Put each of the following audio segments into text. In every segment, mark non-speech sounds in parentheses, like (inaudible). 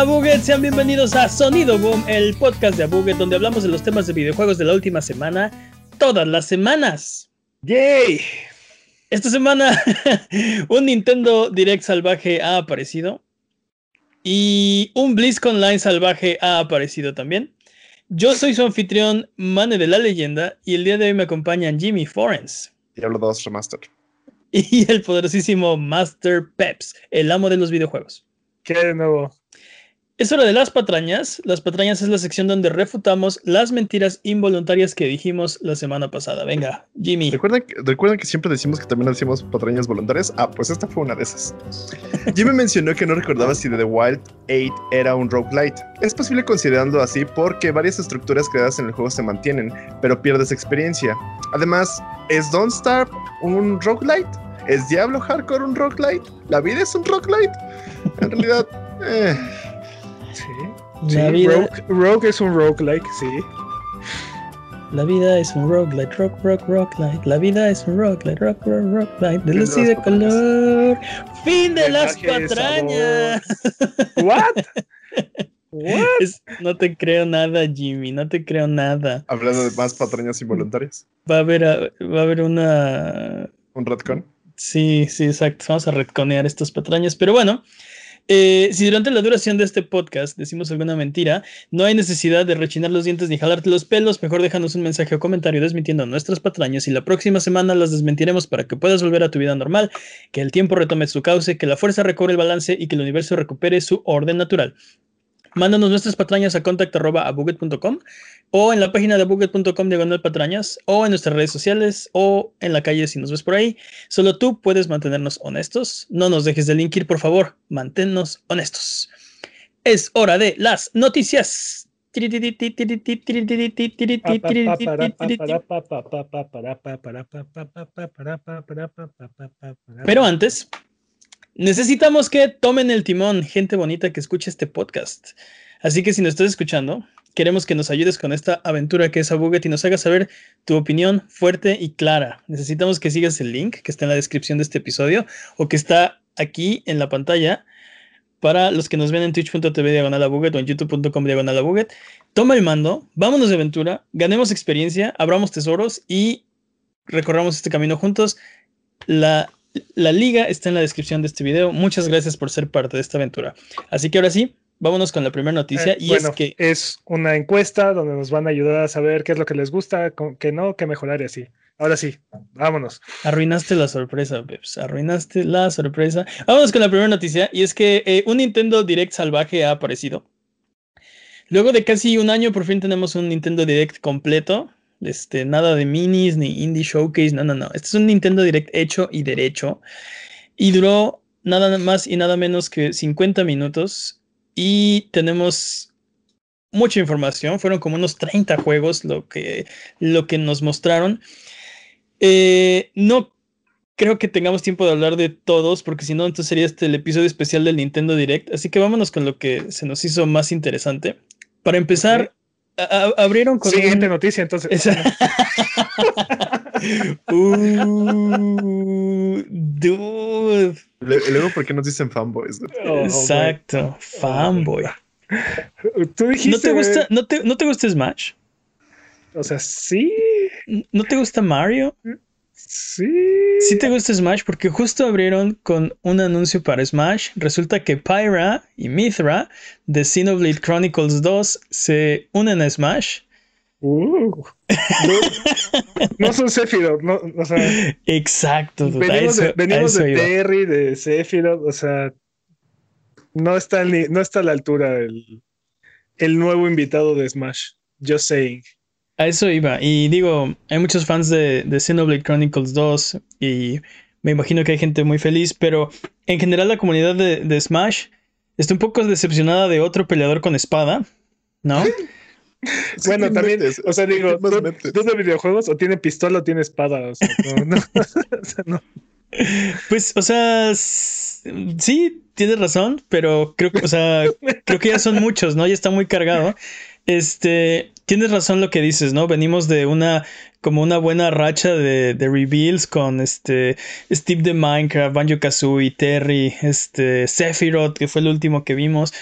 Hola Buget, sean bienvenidos a Sonido Boom, el podcast de Abuget donde hablamos de los temas de videojuegos de la última semana, todas las semanas. ¡Yay! Esta semana (laughs) un Nintendo Direct salvaje ha aparecido y un BlizzCon Online salvaje ha aparecido también. Yo soy su anfitrión, Mane de la Leyenda, y el día de hoy me acompañan Jimmy Forens. Diablo 2 Remaster. (laughs) Y el poderosísimo Master Peps, el amo de los videojuegos. ¿Qué de nuevo? Es hora de las patrañas. Las patrañas es la sección donde refutamos las mentiras involuntarias que dijimos la semana pasada. Venga, Jimmy. ¿Recuerdan que, ¿Recuerdan que siempre decimos que también hacíamos patrañas voluntarias? Ah, pues esta fue una de esas. Jimmy mencionó que no recordaba si The Wild 8 era un roguelite. Es posible considerarlo así porque varias estructuras creadas en el juego se mantienen, pero pierdes experiencia. Además, ¿es Don't Starve un roguelite? ¿Es Diablo Hardcore un roguelite? ¿La vida es un roguelite? En realidad, (laughs) eh. La sí, vida- Rogue, Rogue es un roguelike, sí. La vida es un roguelite, rock, rock, roguelite. La vida es un roguelite, rock, rock, roguelite. De luz y de patrañas. color. Fin de las patrañas. ¿What? ¿What? Es- no te creo nada, Jimmy. No te creo nada. hablando de más patrañas involuntarias. Va a haber, va a haber una. Un retcon. Sí, sí, exacto. Vamos a retconear estas patrañas. Pero bueno, eh, si durante la duración de este podcast decimos alguna mentira, no hay necesidad de rechinar los dientes ni jalarte los pelos. Mejor déjanos un mensaje o comentario desmintiendo nuestras patrañas y la próxima semana las desmentiremos para que puedas volver a tu vida normal, que el tiempo retome su cauce, que la fuerza recobre el balance y que el universo recupere su orden natural. Mándanos nuestras patrañas a contact.abuget.com o en la página de abuget.com diagonal patrañas o en nuestras redes sociales o en la calle si nos ves por ahí. Solo tú puedes mantenernos honestos. No nos dejes de linkir, por favor. Manténnos honestos. Es hora de las noticias. Pero antes, necesitamos que tomen el timón, gente bonita que escuche este podcast. Así que si nos estás escuchando, queremos que nos ayudes con esta aventura que es Abuget y nos hagas saber tu opinión fuerte y clara. Necesitamos que sigas el link que está en la descripción de este episodio o que está aquí en la pantalla para los que nos ven en twitch.tv diagonal o en youtube.com diagonal. Toma el mando, vámonos de aventura, ganemos experiencia, abramos tesoros y recorramos este camino juntos. La, la liga está en la descripción de este video. Muchas gracias por ser parte de esta aventura. Así que ahora sí, vámonos con la primera noticia Eh, y bueno, es que es una encuesta donde nos van a ayudar a saber qué es lo que les gusta, con- qué no, qué mejorar y así. Ahora sí, vámonos. Arruinaste la sorpresa, Peps. Arruinaste la sorpresa. Vamos con la primera noticia. Y es que eh, un Nintendo Direct salvaje ha aparecido. Luego de casi un año, por fin tenemos un Nintendo Direct completo. Este, nada de minis ni indie showcase. No, no, no. Este es un Nintendo Direct hecho y derecho. Y duró nada más y nada menos que 50 minutos. Y tenemos mucha información. Fueron como unos 30 juegos lo que, lo que nos mostraron. Eh, no creo que tengamos tiempo de hablar de todos, porque si no, entonces sería este el episodio especial del Nintendo Direct. Así que vámonos con lo que se nos hizo más interesante. Para empezar, a- abrieron con Siguiente un- noticia, entonces. Esa- (laughs) Uh, dude. Luego, ¿por qué nos dicen fanboys? Oh, Exacto, fanboy. Tú dijiste. ¿No te gusta, no te, no te gusta Smash? O sea, sí, ¿No te gusta Mario? Sí. Sí te gusta Smash porque justo abrieron con un anuncio para Smash. Resulta que Pyra y Mithra de Xenoblade Chronicles 2 se unen a Smash. Uh. No, (laughs) no son Sephiroth, no, o sea, Exacto. dude, venimos eso- de, venimos. Terry, de Sephiroth, o sea, no está, ni, no está a la altura el, el nuevo invitado de Smash. Just saying. A eso iba. Y digo, hay muchos fans de, de Xenoblade Chronicles 2 y me imagino que hay gente muy feliz, pero en general la comunidad de, de Smash está un poco decepcionada de otro peleador con espada, ¿no? (laughs) Sí, bueno, ¿qué también, metes? o sea, digo, ¿Qué más ¿tú, tú de videojuegos o tiene pistola o tiene espada? O sea, no, no, (laughs) o sea, no. Pues, o sea, sí, tienes razón, pero creo que, o sea, creo que ya son muchos, ¿no? Ya está muy cargado. Este, tienes razón lo que dices, ¿no? Venimos de una, como una buena racha de, de reveals con este Steve de Minecraft, Banjo Kazooie, Terry, este, Sephiroth, que fue el último que vimos.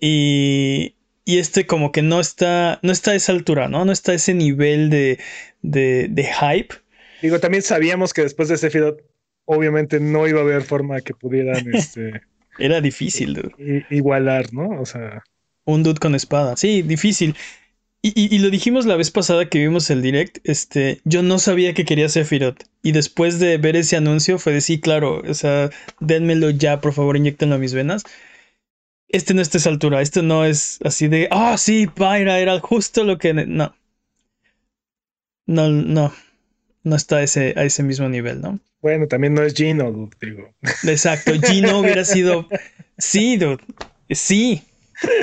Y, y este como que no está, no está a esa altura, ¿no? No está a ese nivel de, de, de hype. Digo, también sabíamos que después de Sephiroth, obviamente no iba a haber forma que pudieran (laughs) este, Era difícil, dude. igualar, ¿no? O sea, Un dude con espada. Sí, difícil. Y, y- y lo dijimos la vez pasada que vimos el direct. Este, yo no sabía que quería Sephiroth. Y después de ver ese anuncio fue de sí, claro. O sea, dénmelo ya, por favor, inyectenlo a mis venas. Este no está a esa altura. Este no es así de. Ah, sí, Pyra, era justo lo que. ne-". No. No, no. No está a ese, a ese mismo nivel, ¿no? bueno, también no es Gino, dude, digo. Exacto. Gino hubiera sido. (laughs) Sí, dude. Sí.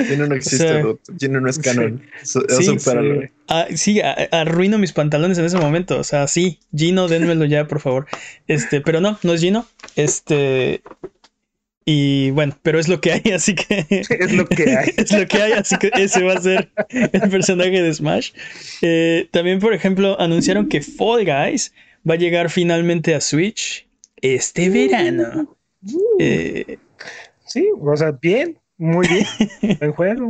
Gino no existe, sea, dude. Gino no es canon. Sí, sí. Ah, sí, a- arruino mis pantalones en ese momento. O sea, sí, Gino, dénmelo ya, por favor. Este, pero no, no es Gino. Este. Y bueno, pero es lo que hay, así que. (laughs) Es lo que hay. (laughs) es lo que hay, así que ese va a ser el personaje de Smash. Eh, también, por ejemplo, anunciaron que Fall Guys va a llegar finalmente a Switch este verano. Eh, Sí, o sea, bien, muy bien. (laughs) Buen juego.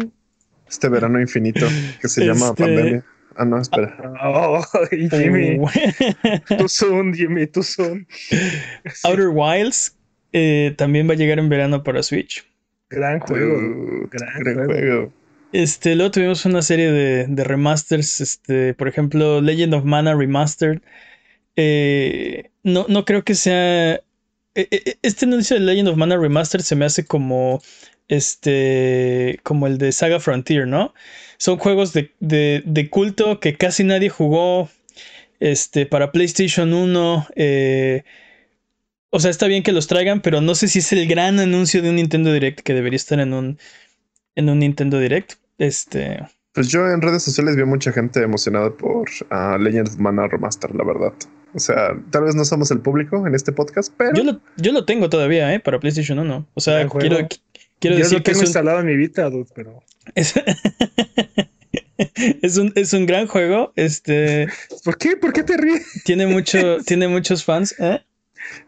Este verano infinito que se llama Este- pandemia. Ah, no, espera. Oh, y Jimmy, uh, (laughs) tú soon, Jimmy, tú soon. (laughs) Outer Wilds eh, también va a llegar en verano para Switch. Gran juego. Uh, gran gran juego. juego. Este, luego tuvimos una serie de, de remasters, este, por ejemplo, Legend of Mana Remastered. Eh, no, no creo que sea. e- e- Este anuncio de Legend of Mana Remastered se me hace como. Este. como el de Saga Frontier, ¿no? Son juegos de, de- de culto que casi nadie jugó. Este, para PlayStation 1. eh, o sea, está bien que los traigan, pero no sé si es el gran anuncio de un Nintendo Direct que debería estar en un. En un Nintendo Direct. Este. Pues yo en redes sociales vi a mucha gente emocionada por ah, Legend of Mana Remaster, la verdad. O sea, tal vez no somos el público en este podcast, pero Yo lo, yo lo tengo todavía, ¿eh? Para PlayStation 1. O sea, quiero, qui- quiero Yo decir lo que tengo es un, instalado en mi Vita, dude, pero. es, (laughs) es un, es un gran juego. Este ¿Por qué? ¿Por qué te ríes? tiene mucho, tiene muchos fans, ¿eh?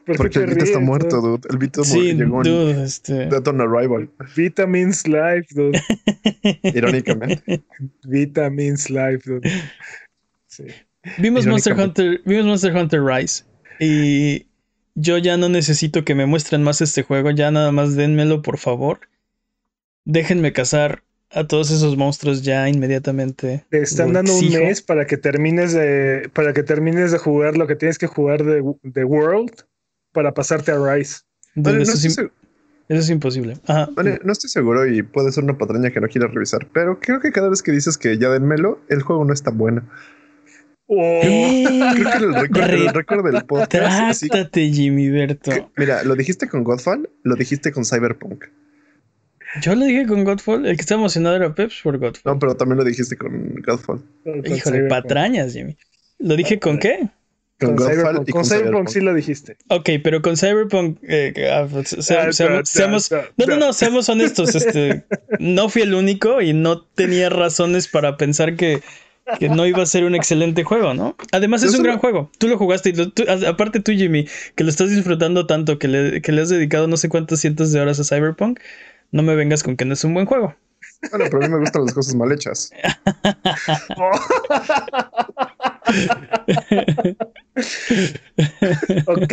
¿Por porque qué el te Vita está ríes, muerto, dude? dude. El Vita Sí, llegó en dude, este. Dead on Arrival, Vita means life, dude. (laughs) irónicamente. Vita means life, dude. Sí. Vimos Monster. Hunter, vimos Monster Hunter Rise. Y yo ya no necesito que me muestren más este juego. Ya nada más dénmelo, por favor. Déjenme cazar a todos esos monstruos ya inmediatamente. Te están dando un mes para que termines de para que termines de jugar lo que tienes que jugar de, de World para pasarte a Rise. Vale, no, eso, es estoy eso imposible. Ajá. vale, no estoy seguro y puede ser una patraña que no quiera revisar, pero creo que cada vez que dices que ya denmelo, el juego no es tan bueno. Oh, Creo que el récord, el récord del podcast. así- Trátate, Jimmy Berto. que- mira, lo dijiste con Godfall, lo dijiste con Cyberpunk. Yo lo dije con Godfall. El que está emocionado era Peps por Godfall. No, pero también lo dijiste con Godfall. con Híjole, Cyberpunk. patrañas, Jimmy. ¿Lo dije con qué? Con, Con Godfall Cyberpunk, y con con Cyberpunk Cyberpunk. sí lo dijiste. Ok, pero con Cyberpunk. eh, se- seamos, no, no, no, seamos honestos. Este, (laughs) no fui el único y no tenía razones para pensar que, que no iba a ser un excelente juego, ¿no? Además, Yo es un solo- gran juego. Tú lo jugaste y lo- tú- aparte tú, Jimmy, que lo estás disfrutando tanto, que le, que le has dedicado no sé cuántas cientos de horas a Cyberpunk. No me vengas con que no es un buen juego. Bueno, pero a mí me gustan las cosas mal hechas. (laughs) (laughs) ok.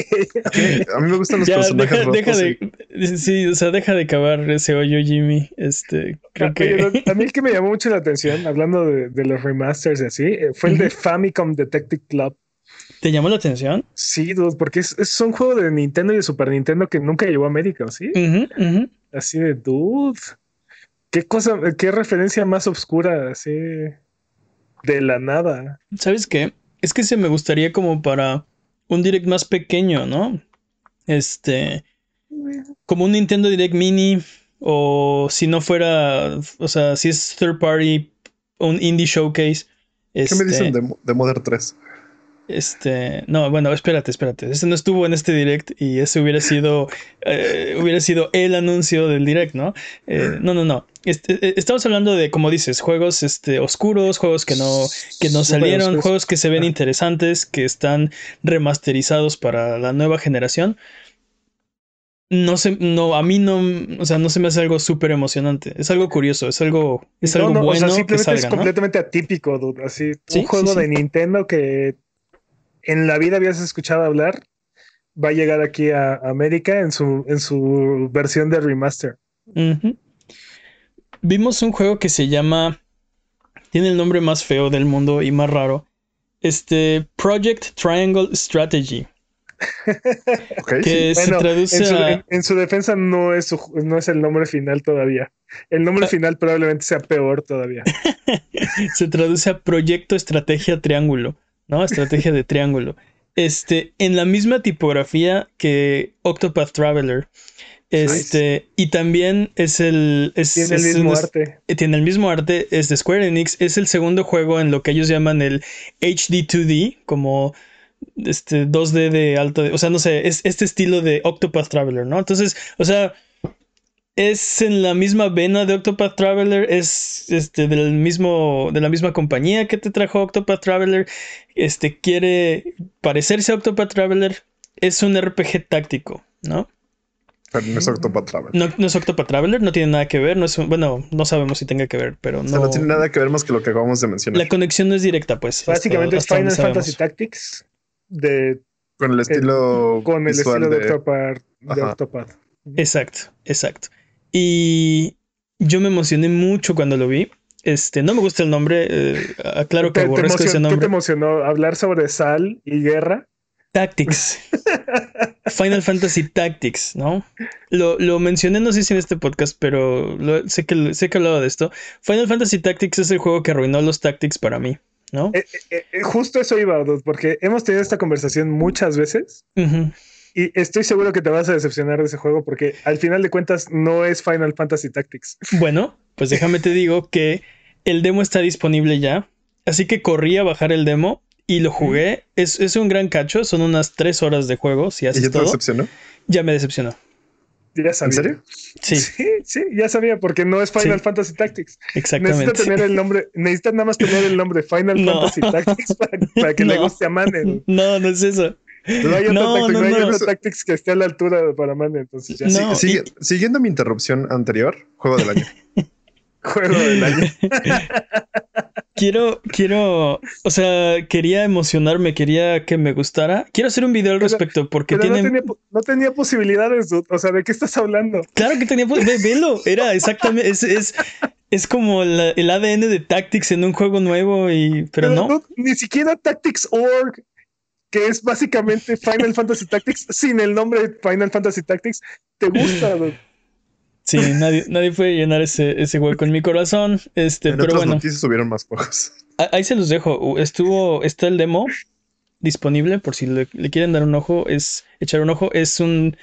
A mí me gustan los Ya, personajes deja, rotos. deja y- de. Sí, o sea, deja de cavar ese hoyo, Jimmy. Este, creo Oye, que. a mí el que me llamó mucho la atención, hablando de, de los remasters y así, eh, fue el de Famicom Detective Club. ¿Te llamó la atención? Sí, dude, porque es, es un juego de Nintendo y de Super Nintendo que nunca llegó a América, ¿sí? Ujú, ujú. Así de, dude. ¿Qué cosa, qué referencia más oscura, así de la nada? ¿Sabes qué? Es que se me gustaría como para un direct más pequeño, ¿no? Este, como un Nintendo Direct Mini o si no fuera, o sea, si es third party, un indie showcase. ¿Qué Este, me dicen de, de Modern 3? Este, no, bueno, espérate, espérate. Ese no estuvo en este direct y ese hubiera sido, (laughs) eh, hubiera sido el anuncio del direct, ¿no? Eh, no, no, no. Este, eh, estamos hablando de, como dices, juegos este, oscuros, juegos que no, que no salieron, juegos que se ven interesantes, que están remasterizados para la nueva generación. no sé, no, a mí no, o sea, no se me hace algo súper emocionante. Es algo curioso, es algo, es algo bueno. O sea, simplemente es completamente atípico, dude. Así, un juego de Nintendo que en la vida habías escuchado hablar, va a llegar aquí a América en su, en su versión de remaster. Vimos un juego que se llama, tiene el nombre más feo del mundo y más raro. Este Project Triangle Strategy. (laughs) que se traduce en su, en, su, defensa no es, no es el nombre final todavía. El nombre ah. final probablemente sea peor todavía. (laughs) se traduce a Proyecto Estrategia Triángulo, ¿no? Estrategia de Triángulo. Este, en la misma tipografía que Octopath Traveler. Este, y también es el. tiene el mismo arte. Tiene el mismo arte, es de Square Enix. Es el segundo juego en lo que ellos llaman el HD2D, como este 2D de alto, o sea, no sé, es este estilo de Octopath Traveler, ¿no? Entonces, o sea, es en la misma vena de Octopath Traveler, es este del mismo de la misma compañía que te trajo Octopath Traveler, este quiere parecerse a Octopath Traveler, es un RPG táctico, ¿no? Pero no es Octopath Traveler. No, no, es Octopath Traveler, no tiene nada que ver, no es bueno, no sabemos si tenga que ver, pero no. no tiene nada que ver más que lo que acabamos de mencionar. La conexión no es directa, pues. Básicamente es Final Fantasy Tactics de con el estilo con el estilo de, Octopath, Exacto, exacto. Y yo me emocioné mucho cuando lo vi. Este, no me gusta el nombre, eh, aclaro que aborrezco ese nombre. ¿Qué te emocionó hablar sobre sal y guerra? Tactics. (laughs) Final Fantasy Tactics, ¿no? Lo, lo, mencioné, no sé si en este podcast, pero sé, que, sé que he hablado de esto. Final Fantasy Tactics es el juego que arruinó los Tactics para mí. ¿no? Eh, eh, eh, justo eso iba, porque hemos tenido esta conversación muchas veces. Y estoy seguro que te vas a decepcionar de ese juego porque al final de cuentas no es Final Fantasy Tactics. (laughs) Bueno, pues déjame te digo que el demo está disponible ya. Así que corrí a bajar el demo y lo jugué. Es, es un gran cacho, son unas tres horas de juego. Si haces ¿Y ya te decepcionó? Ya me decepcionó. Ya sabía. ¿En serio? Sí. sí. ya sabía, porque no es Final Fantasy Tactics. Exactamente. Necesita tener el nombre, necesita nada más tener el nombre Final (laughs) Fantasy Tactics para, que le guste a Mane. No, no es eso. No hay otro, no, hay otro Tactics que esté a la altura para Mane, entonces ya. Siguiendo mi interrupción anterior, juego del año. (laughs) juego del año. (laughs) quiero, quiero, o sea, quería emocionarme, quería que me gustara. Quiero hacer un video al respecto porque tiene... no, tenía, posibilidades, o sea, ¿de qué estás hablando? Claro que tenía posibilidades, velo, era exactamente, es, es, es como el ADN de Tactics en un juego nuevo y, pero, no. Ni siquiera Tactics Org, que es básicamente Final (laughs) Fantasy Tactics sin el nombre de Final Fantasy Tactics, te gusta, Sí, nadie, nadie puede llenar ese, ese hueco en mi corazón. Este, en pero otras bueno. noticias subieron más pocos. Ahí se los dejo. Estuvo, está el demo disponible por si le, quieren dar un ojo. Es echar un ojo. Es un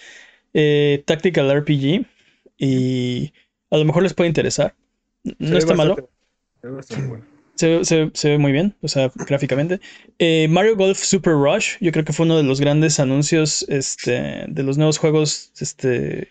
eh, tactical RPG y a lo mejor les puede interesar. No está malo. Se, se, se, ve muy bien, o sea, gráficamente. Eh, Mario Golf Super Rush, yo creo que fue uno de los grandes anuncios este, de los nuevos juegos este,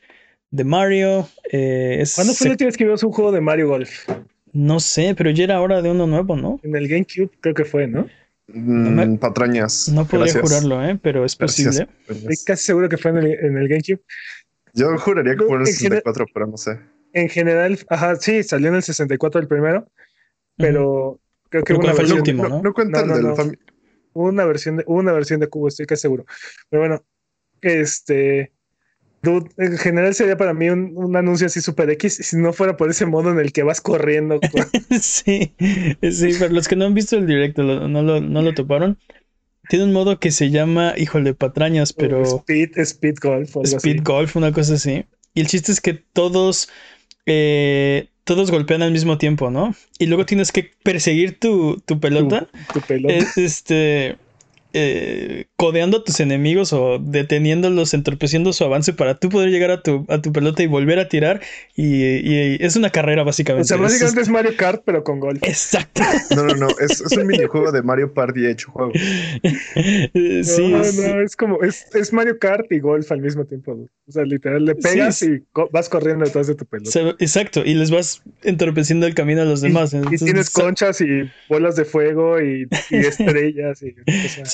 de Mario. Eh, ¿Cuándo fue la última vez que vimos un juego de Mario Golf? No sé, pero ya era hora de uno nuevo, ¿no? En el GameCube creo que fue, ¿no? Mm, patrañas. No podría jurarlo, ¿eh? pero es posible. Estoy casi seguro que fue en el, GameCube. Yo juraría que fue en el 64, pero no sé. En general, ajá, sí, salió en el 64 el primero, pero creo que una fue el último, ¿no? No, cuenta el del Una versión de una versión de cubo, estoy casi seguro. Pero bueno, este en general sería para mí un, anuncio así super X si no fuera por ese modo en el que vas corriendo. (laughs) sí, sí, pero los que no han visto el directo, no, lo, no lo toparon. Tiene un modo que se llama, híjole, patrañas, pero. Speed, speed golf. speed golf, una cosa así. Y el chiste es que todos. Eh, todos golpean al mismo tiempo, ¿no? Y luego tienes que perseguir tu, tu pelota. Tu, pelota. este eh, codeando a tus enemigos o deteniéndolos, entorpeciendo su avance para tú poder llegar a tu, a tu pelota y volver a tirar. Y, es una carrera, básicamente. O sea, básicamente es, Mario Kart, pero con golf. Exacto. No, no, no. Es, un minijuego de Mario Party hecho juego. (laughs) sí. No, no, es como, es, Mario Kart y golf al mismo tiempo. O sea, literal, le pegas y vas corriendo detrás de tu pelota. exacto. Y les vas entorpeciendo el camino a los demás. Y, tienes conchas y bolas de fuego y, (laughs) estrellas. Y,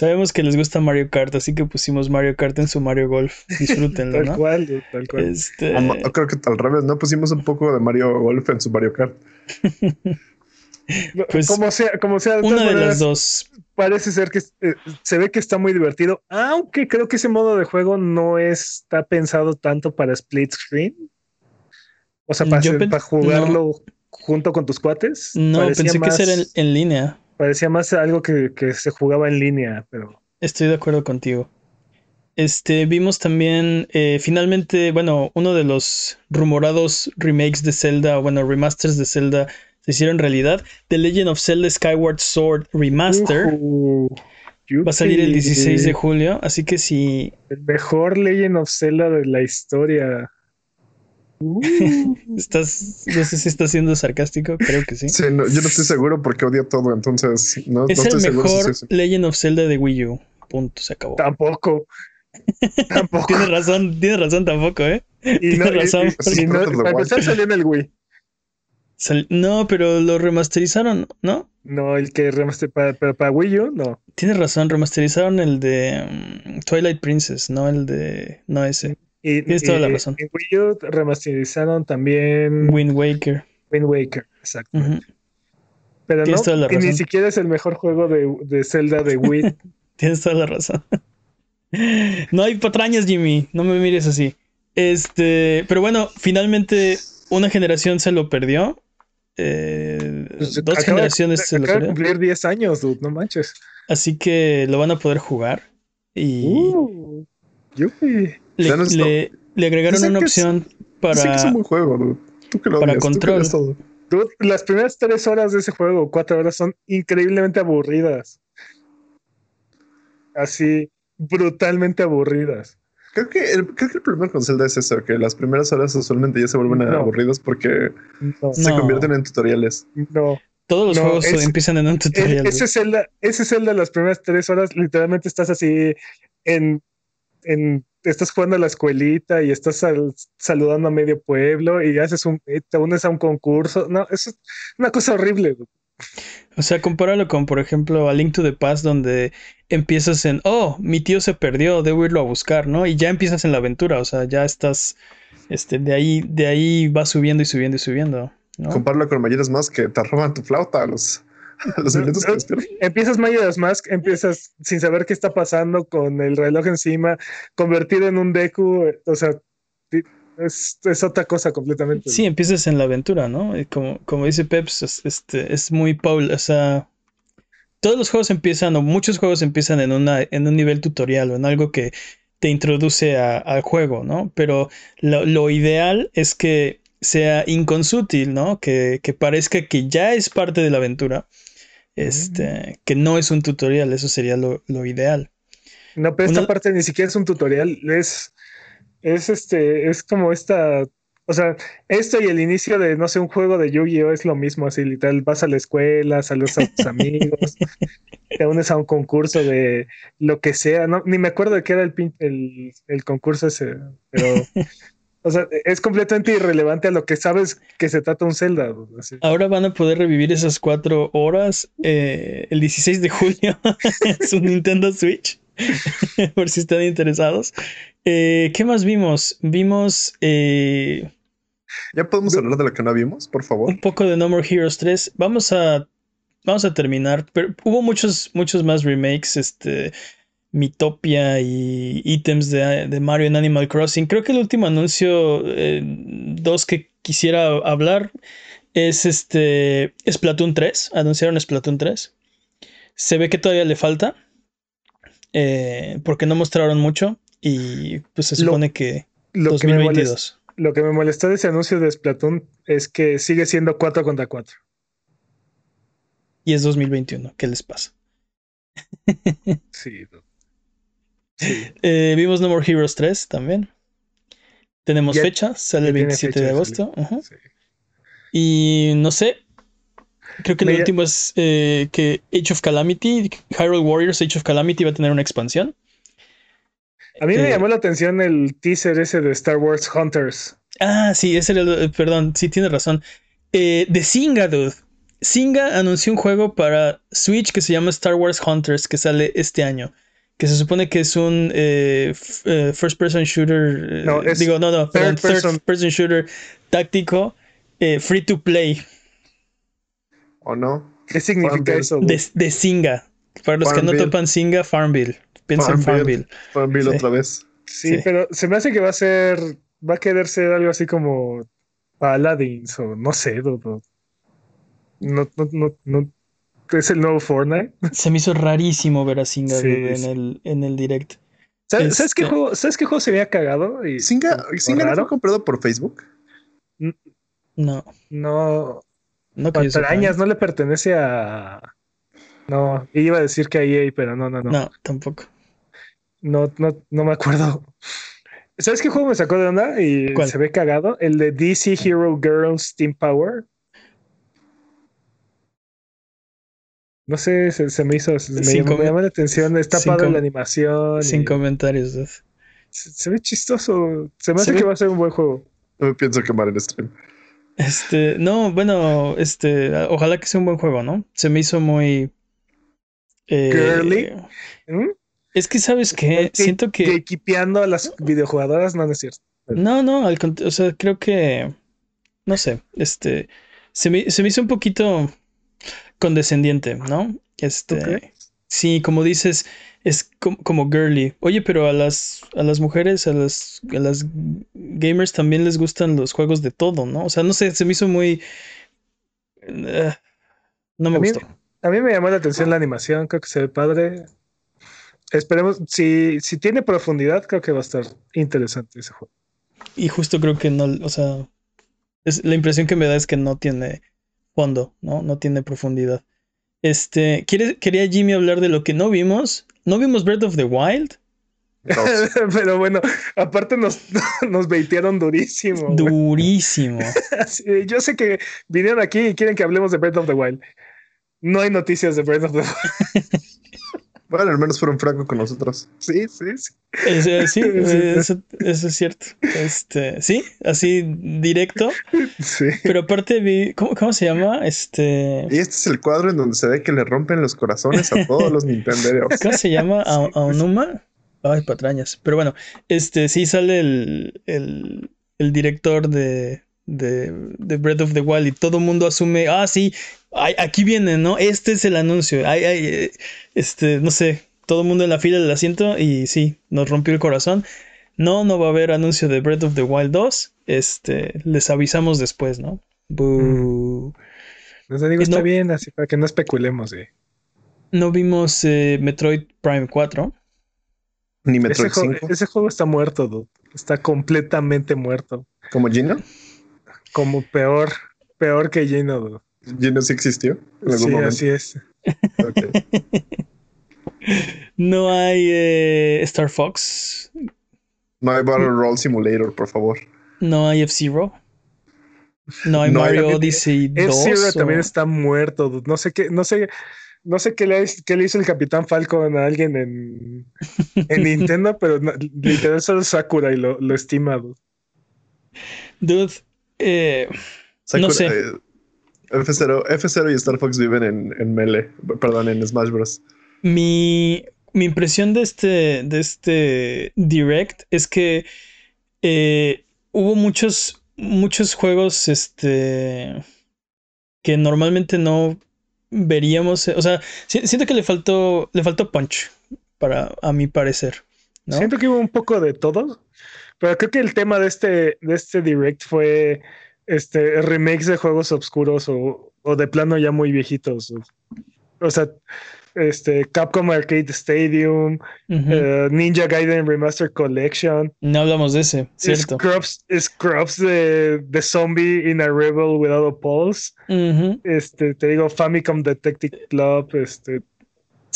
Sabemos que les gusta Mario Kart, así que pusimos Mario Kart en su Mario Golf. Disfrútenlo, tal Cual, tal cual. Este... creo que al revés, ¿no? Pusimos un poco de Mario Golf en su Mario Kart. (laughs) pues, como sea, como sea. una de las dos. Parece ser que eh, se ve que está muy divertido, aunque creo que ese modo de juego no está pensado tanto para split screen. O sea, para, jugarlo junto con tus cuates. No, pensé que era en, línea. Parecía más algo que, se jugaba en línea, pero. Estoy de acuerdo contigo. Este, vimos también, eh, finalmente, bueno, uno de los rumorados remakes de Zelda, bueno, remasters de Zelda se hicieron realidad. The Legend of Zelda Skyward Sword Remaster. va a salir el 16 de julio, así que si... El mejor Legend of Zelda de la historia. (laughs) estás, no sé si estás siendo sarcástico, creo que sí. Sí, yo no estoy seguro porque odio todo, entonces no, es el mejor Legend of Zelda de Wii U. Punto, se acabó. Tampoco. (laughs) Tampoco. tienes razón, tienes razón tampoco, ¿eh? Y tienes razón. para empezar salió en el Wii. no, pero lo remasterizaron, ¿no? No, el que remasterizaron para, para, Wii U, no. Tienes razón, remasterizaron el de mm, Twilight Princess, no el de. No ese. Y, Tienes toda la razón. En Wii U remasterizaron también. Wind Waker. Wind Waker, exacto. Pero no, ni siquiera es el mejor juego de, de Zelda de Wii. (laughs) Tienes toda la razón. no hay patrañas, Jimmy. No me mires así. Este, pero bueno, finalmente una generación se lo perdió. Eh, pues, dos generaciones se lo perdió. cumplir 10 años, dude, no manches. Así que lo van a poder jugar. Y. Uh, le, le, agregaron una opción para. Sí que es un buen juego, para control. las primeras tres horas de ese juego, cuatro horas, son increíblemente aburridas. Así, brutalmente aburridas. Creo que, el, creo que el problema con Zelda es eso, que las primeras horas usualmente ya se vuelven aburridas porque se convierten en tutoriales. No. Todos los juegos empiezan en un tutorial. Ese Zelda, ese Zelda las primeras tres horas, literalmente estás así en, en estás jugando a la escuelita y estás saludando a medio pueblo y haces un, te unes a un concurso. No, eso es una cosa horrible. O sea, compáralo con, por ejemplo, a Link to the Past, donde empiezas en, oh, mi tío se perdió, debo irlo a buscar, ¿no? Y ya empiezas en la aventura, o sea, ya estás, este, de ahí, de ahí vas subiendo y subiendo y subiendo. ¿no? Compáralo con Mayoras más que te roban tu flauta a los, (laughs) los minutos que Empiezas Majora's Mask, empiezas sin saber qué está pasando con el reloj encima, convertido en un Deku, o sea, es, es, otra cosa completamente. Sí, empiezas en la aventura, ¿no? Como, como dice Peps, es, este, es muy Paul, o sea, todos los juegos empiezan, o muchos juegos empiezan en, una, en un nivel tutorial o en algo que te introduce al juego, ¿no? Pero lo, lo, ideal es que sea inconsútil, ¿no? Que, que, parezca que ya es parte de la aventura, este, que no es un tutorial, eso sería lo, lo ideal. No, pero esta parte ni siquiera es un tutorial, es es este, es como esta, o sea, esto y el inicio de, no sé, un juego de Yu-Gi-Oh es lo mismo, así literal, vas a la escuela, saludas a tus amigos, (laughs) te unes a un concurso de lo que sea, no, ni me acuerdo de qué era el, el, el concurso ese, pero... (laughs) O sea, es completamente irrelevante a lo que sabes que se trata un Zelda. Ahora van a poder revivir esas cuatro horas eh, el 16 de julio (laughs) en su Nintendo Switch. (laughs) por si están interesados. Eh, ¿Qué más vimos? Vimos. Eh, ya podemos hablar de lo que no vimos, por favor. Un poco de No More Heroes 3. Vamos a. Vamos a terminar. Pero hubo muchos, muchos más remakes. Este. Mitopia y ítems de, Mario en Animal Crossing. Creo que el último anuncio, eh, dos que quisiera hablar, es este Splatoon 3. Anunciaron Splatoon 3. Se ve que todavía le falta. Eh, porque no mostraron mucho y pues se supone que lo 2022. Que lo que me molestó de ese anuncio de Splatoon es que sigue siendo 4 contra 4. Y es 2021, ¿qué les pasa? sí. Eh, vimos No More Heroes 3 también. Tenemos fecha, sale el 27 de agosto. Y no sé, Creo que el último es eh, que Age of Calamity, Hyrule Warriors Age of Calamity va a tener una expansión. A mí me eh, llamó la atención el teaser ese de Star Wars Hunters. Ah, sí, ese era el, perdón, sí tienes razón. Eh, de Singa, dude. Singa anunció un juego para Switch que se llama Star Wars Hunters que sale este año. Que se supone que es un eh, eh, first person shooter. No, digo, no, no, third, person. person. shooter táctico free to play. ¿O no? ¿Qué significa eso? De, de, Singa. Para los que no topan Singa, Farmville. Piensa en Farmville. Farmville otra vez. Sí, pero se me hace que va a ser. Va a querer ser algo así como Paladins o no sé, no, no, no, no, no es el nuevo Fortnite. Se me hizo rarísimo ver a Singa en, el, en el direct. ¿Sabes, ¿sabes, qué este juego, ¿Sabes qué juego se había cagado? Y, ¿Singa, ¿Singa no fue comprado por Facebook? No. No. No Patrañas no le pertenece a. No, iba a decir que a EA, pero no, no, no. No, tampoco. No, no, no me acuerdo. ¿Sabes qué juego me sacó de onda y se ve cagado? El de DC Hero Girls Team Power. No sé, se, me hizo, me, llamó, la atención, está padre la animación. Sin comentarios. Se, ve chistoso, se me hace que va a ser un buen juego. No me pienso quemar el stream. Este, no, bueno, este, ojalá que sea un buen juego, ¿no? Se me hizo muy... Eh, Girly. ¿Mm? Es que, ¿sabes qué? Siento que... que... equipeando a las videojugadoras, no, es cierto. No, no, al o sea, creo que... No sé, este... Se me, se me hizo un poquito condescendiente, ¿no? Este, sí, como dices, es como, girly. Oye, pero a las, a las mujeres, a las, a las gamers también les gustan los juegos de todo, ¿no? O sea, no sé, se me hizo muy... Eh, no me gustó. a mí me llamó la atención la animación, creo que se ve padre. Esperemos, si, si tiene profundidad, creo que va a estar interesante ese juego. Y justo creo que no, o sea, es, la impresión que me da es que no tiene fondo, ¿no? No tiene profundidad. Este, ¿quiere, quería Jimmy hablar de lo que no vimos. ¿No vimos Breath of the Wild? (laughs) Pero bueno, aparte nos, (laughs) nos baitearon durísimo. Durísimo. (laughs) yo sé que vinieron aquí y quieren que hablemos de Breath of the Wild. No hay noticias de Breath of the Wild. Bueno, al menos fueron francos con nosotros. Sí, sí, sí. sí, (laughs) eso, es cierto. Este, sí, así directo. Sí. Pero aparte vi, ¿cómo, se llama? Este. Y este es el cuadro en donde se ve que le rompen los corazones a todos los (laughs) Nintendo. ¿Cómo se llama? ¿A, Onuma? Ay, patrañas. Pero bueno, este sí sale el, el, el director de, de, de, Breath of the Wild y todo el mundo asume, ah, sí, aquí viene, ¿no? Este es el anuncio. Ay, ay, eh, este, no sé, todo el mundo en la fila del asiento y sí, nos rompió el corazón. No, no va a haber anuncio de Breath of the Wild 2. Este, les avisamos después, ¿no? Boo. Nos digo, está bien, así para que no especulemos, eh. No vimos eh, Metroid Prime 4. Ni Metroid ese 5. ese juego está muerto, dude. Está completamente muerto. ¿Como Gino? Como peor, peor que Gino, dude. ¿Gino sí existió? sí, así es. (laughs) no hay eh, Star Fox. No hay Battle Roll Simulator, por favor. No hay F-Zero. No hay Mario Odyssey 2. F-Zero también está muerto. No sé qué, no sé, no sé qué le, qué le hizo el Capitán Falcon a alguien en, (laughs) en Nintendo, pero literal solo Sakura y lo, lo estima. Dude, eh, no sé. Eh, F0, F0 y Star Fox viven en, en Melee, perdón, en Smash Bros. Mi, mi impresión de este, de este Direct es que eh, hubo muchos, muchos juegos este, que normalmente no veríamos. O sea, siento que le faltó, le faltó punch, para, a mi parecer. Siento que hubo un poco de todo, pero creo que el tema de este, de este Direct fue este, remakes de juegos oscuros o, o de plano ya muy viejitos. O, sea, este, Capcom Arcade Stadium, eh, Ninja Gaiden Remastered Collection. No hablamos de ese, ¿cierto? Scrubs, Scrubs de, de Zombie in a Rebel Without a Pulse. Este, te digo, Famicom Detective Club, este,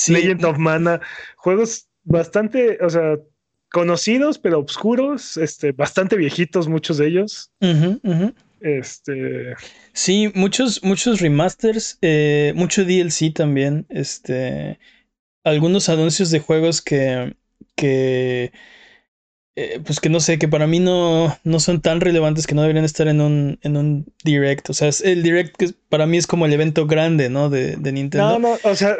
Legend of Mana. Juegos bastante, o sea, conocidos, pero oscuros, este, bastante viejitos, muchos de ellos. Este. Sí, muchos, muchos remasters, eh, mucho DLC también. Este. Algunos anuncios de juegos que. que eh, pues que no sé, que para mí no, no son tan relevantes que no deberían estar en un, en un direct. O sea, el direct que para mí es como el evento grande, ¿no? De, de Nintendo. No, no, o sea,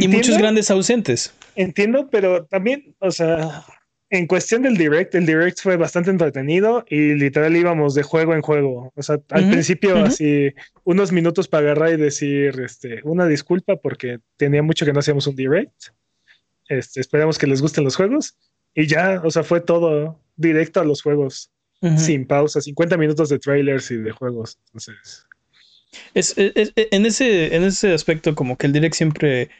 y muchos grandes ausentes. Entiendo, pero también, o sea, en cuestión del direct, el direct fue bastante entretenido y literal íbamos de juego en juego. O sea, al principio así unos minutos para agarrar y decir este, una disculpa porque tenía mucho que no hacíamos un direct. Este, esperamos que les gusten los juegos y ya, o sea, fue todo directo a los juegos, sin pausa, 50 minutos de trailers y de juegos. Entonces, es, en, ese, en ese aspecto como que el direct siempre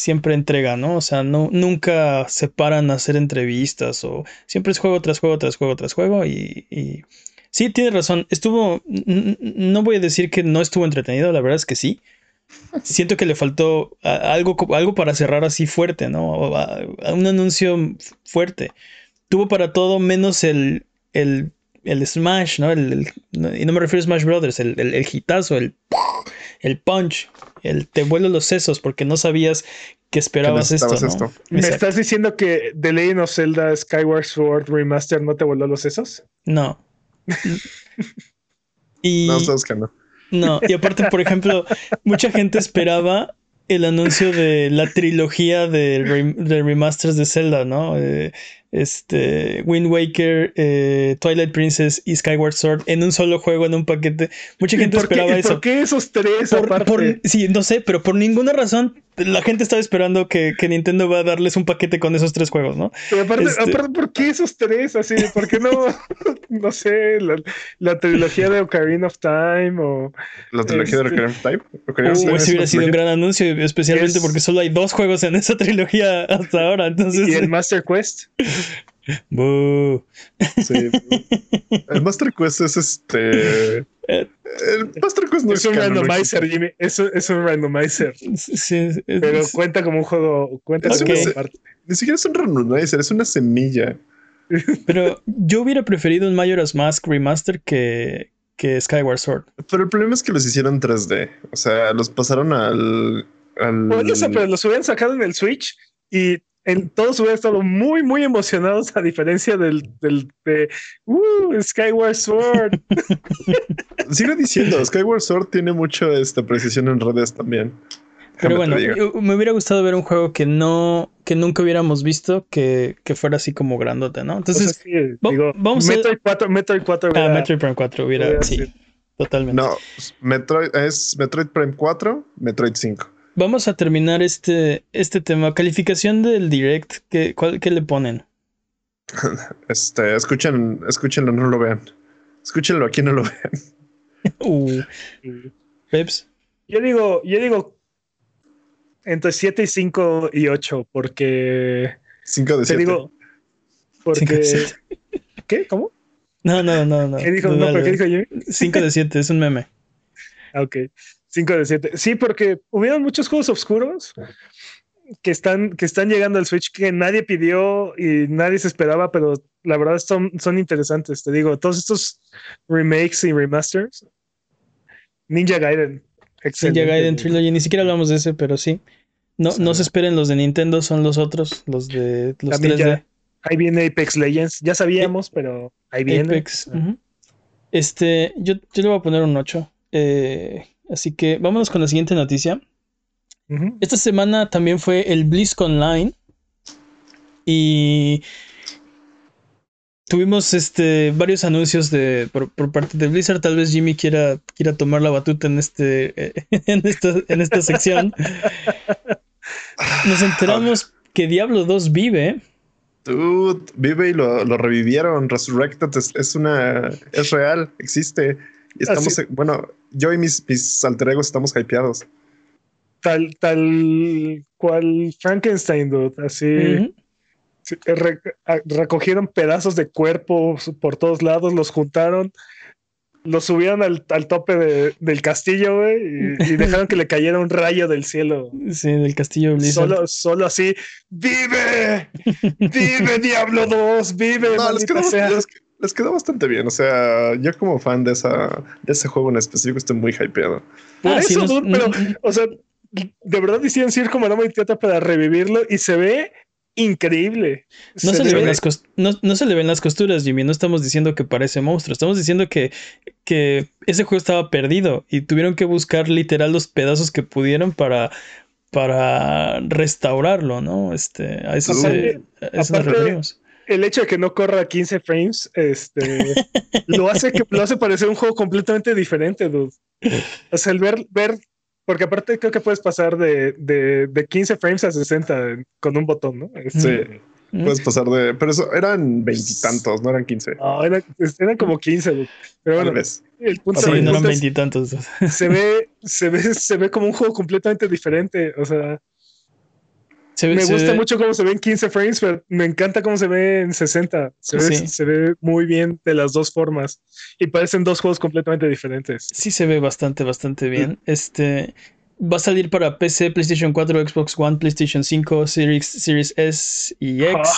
siempre entrega, ¿no? O sea, no, nunca se paran a hacer entrevistas o siempre es juego tras juego tras juego tras juego y, y... sí, tiene razón, estuvo, no voy a decir que no estuvo entretenido, la verdad es que sí. (laughs) Siento que le faltó algo, algo para cerrar así fuerte, ¿no? un anuncio fuerte. Tuvo para todo menos el, el, el Smash, ¿no? El, y no me refiero a Smash Brothers, el, el, el hitazo, el, el punch el te vuelo los sesos porque no sabías que esperabas esto, ¿Me estás diciendo que The Legend of Zelda Skyward Sword Remaster no te voló los sesos? No. (laughs) y... No, sabes que no. No, y aparte, por ejemplo, mucha gente esperaba el anuncio de la trilogía de, remasters de Zelda, ¿no? Eh, este, Wind Waker, eh, Twilight Princess y Skyward Sword en un solo juego, en un paquete. Mucha gente esperaba eso. ¿Por qué esos tres aparte? sí, no sé, pero por ninguna razón la gente estaba esperando que, Nintendo va a darles un paquete con esos tres juegos, ¿no? Pero aparte, este aparte ¿por qué esos tres? Así, ¿por qué no, (laughs) no sé, la, trilogía de Ocarina of Time o... ¿La trilogía de Ocarina of Time? Ocarina uh, ese hubiera sido un gran anuncio, especialmente porque solo hay dos juegos en esa (laughs) trilogía hasta ahora, entonces... ¿Y el Master Quest? Sí. El Master Quest es este. El Quest no es, un randomizer, Jimmy. Es, es, un randomizer. Sí, Pero cuenta como un juego. Cuenta Ni siquiera es un randomizer, es una semilla. (laughs) Pero yo hubiera preferido un Majora's Mask Remaster que, que Skyward Sword. Pero el problema es que los hicieron 3D. O sea, los pasaron al. al... Bueno, pero los hubieran sacado en el Switch y todos hubieran estado muy, muy emocionados a diferencia del, del de uh, Skyward Sword. (laughs) Sigo diciendo, Skyward Sword tiene mucho esta precisión en redes también. Pero bueno, me hubiera gustado ver un juego que no, que nunca hubiéramos visto, que, que fuera así como grandote, ¿no? Entonces, vamos Metroid a... 4, Metroid 4 Ah, Metroid Prime 4 hubiera, sí, totalmente. No, Metroid es Metroid Prime 4, Metroid 5 vamos a terminar este, este tema. Calificación del direct, ¿qué, cuál, qué le ponen? (laughs) Este, escuchen, escúchenlo, no lo vean. Escúchenlo, aquí no lo (laughs) vean. uh. Peps. Yo digo, yo digo entre 7 y 5 y 8, porque. 5 de 7. Te digo, porque. (laughs) ¿Qué? ¿Cómo? No, no, no, no. ¿Qué dijo? No, ¿por qué dijo Jimmy? 5 de 7, es un meme. ok. 5 de 7. Sí, porque hubieron muchos juegos oscuros que están, que están llegando al Switch que nadie pidió y nadie se esperaba, pero la verdad son, son interesantes. Te digo, todos estos remakes y remasters. Ninja Gaiden. Ninja Gaiden Trilogy, ni siquiera hablamos de ese, pero sí. No, no se esperen los de Nintendo, son los otros, los de los 3D. ahí viene Apex Legends, ya sabíamos, pero ahí viene. Apex. Este, yo, yo le voy a poner un 8. Eh, Así que vámonos con la siguiente noticia. Esta semana también fue el BlizzCon Online. Y tuvimos este, varios anuncios de, por, parte de Blizzard. Tal vez Jimmy quiera, quiera tomar la batuta en, este, (laughs) en, esta, en esta sección. Nos enteramos que Diablo 2 vive. Dude, vive y lo, revivieron. Resurrected es, una. es real, existe. Estamos, bueno, yo y mis, mis alter egos estamos hypeados. Tal, tal cual Frankenstein, dude. Así. recogieron pedazos de cuerpo por todos lados, los juntaron, los subieron al, tope del castillo, güey, y, dejaron que le cayera un rayo del cielo. Sí, del castillo Blizzard. Solo, solo así, ¡vive! ¡Vive, Diablo 2! ¡Vive! No, les quedó bastante bien. O sea, yo como fan de, esa, de ese juego en específico estoy muy hypeado. Por ah, eso, pero, o sea, de verdad hicieron circo, como no me para revivirlo y se ve increíble. No se, le ven las no, se le ven las costuras, Jimmy. No estamos diciendo que parece monstruo. Estamos diciendo que, que ese juego estaba perdido y tuvieron que buscar literal los pedazos que pudieron para, para restaurarlo, ¿no? Este, a eso, se, nos referimos. El hecho de que no corra 15 frames, este, lo hace que lo hace parecer un juego completamente diferente, dude. O sea, el ver, ver porque aparte creo que puedes pasar de, de, de 15 frames a 60 con un botón, ¿no? Este, sí. Puedes pasar de. Pero eso eran veintitantos, no eran 15. No, eran, eran como 15. Pero bueno, el punto, sí, no eran veintitantos. Se ve, (laughs) se, ve, se ve como un juego completamente diferente. O sea, me gusta mucho cómo se ve en 15 frames, pero me encanta cómo se ve en 60. Se, ve, se ve muy bien de las dos formas. Y parecen dos juegos completamente diferentes. Sí, se ve bastante, bastante bien. Este va a salir para PC, PlayStation 4, Xbox One, PlayStation 5, Series, Series S y X.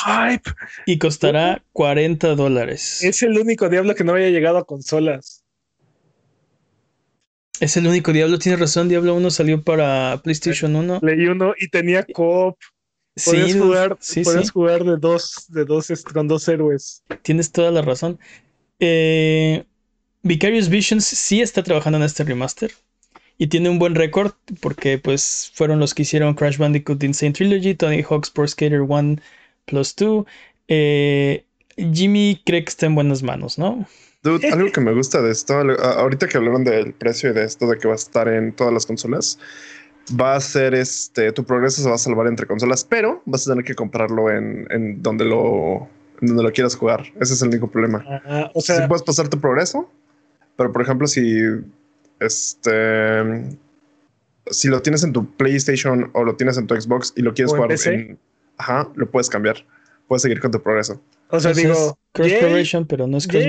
Y costará 40 dólares. Es el único diablo que no había llegado a consolas. Es el único Diablo, tiene razón. Diablo 1 salió para PlayStation 1. Leí uno y tenía co Podías jugar, sí, jugar de dos, de dos con dos héroes. Tienes toda la razón. Eh, Vicarious Visions sí está trabajando en este remaster. Y tiene un buen récord porque pues fueron los que hicieron Crash Bandicoot Insane Trilogy, Tony Hawk's Pro Skater 1 Plus 2. Eh, Jimmy cree que está en buenas manos, ¿no? Dude, (laughs) algo que me gusta de esto, ahorita que hablaron del precio y de esto, de que va a estar en todas las consolas, va a ser este, tu progreso se va a salvar entre consolas, pero vas a tener que comprarlo en, en donde lo donde lo quieras jugar. Ese es el único problema. o sea, puedes pasar tu progreso, pero por ejemplo, si este si lo tienes en tu PlayStation o lo tienes en tu Xbox y lo quieres jugar en, ajá, lo puedes cambiar. Puedes seguir con tu progreso. O sea, digo, cross pero no es cross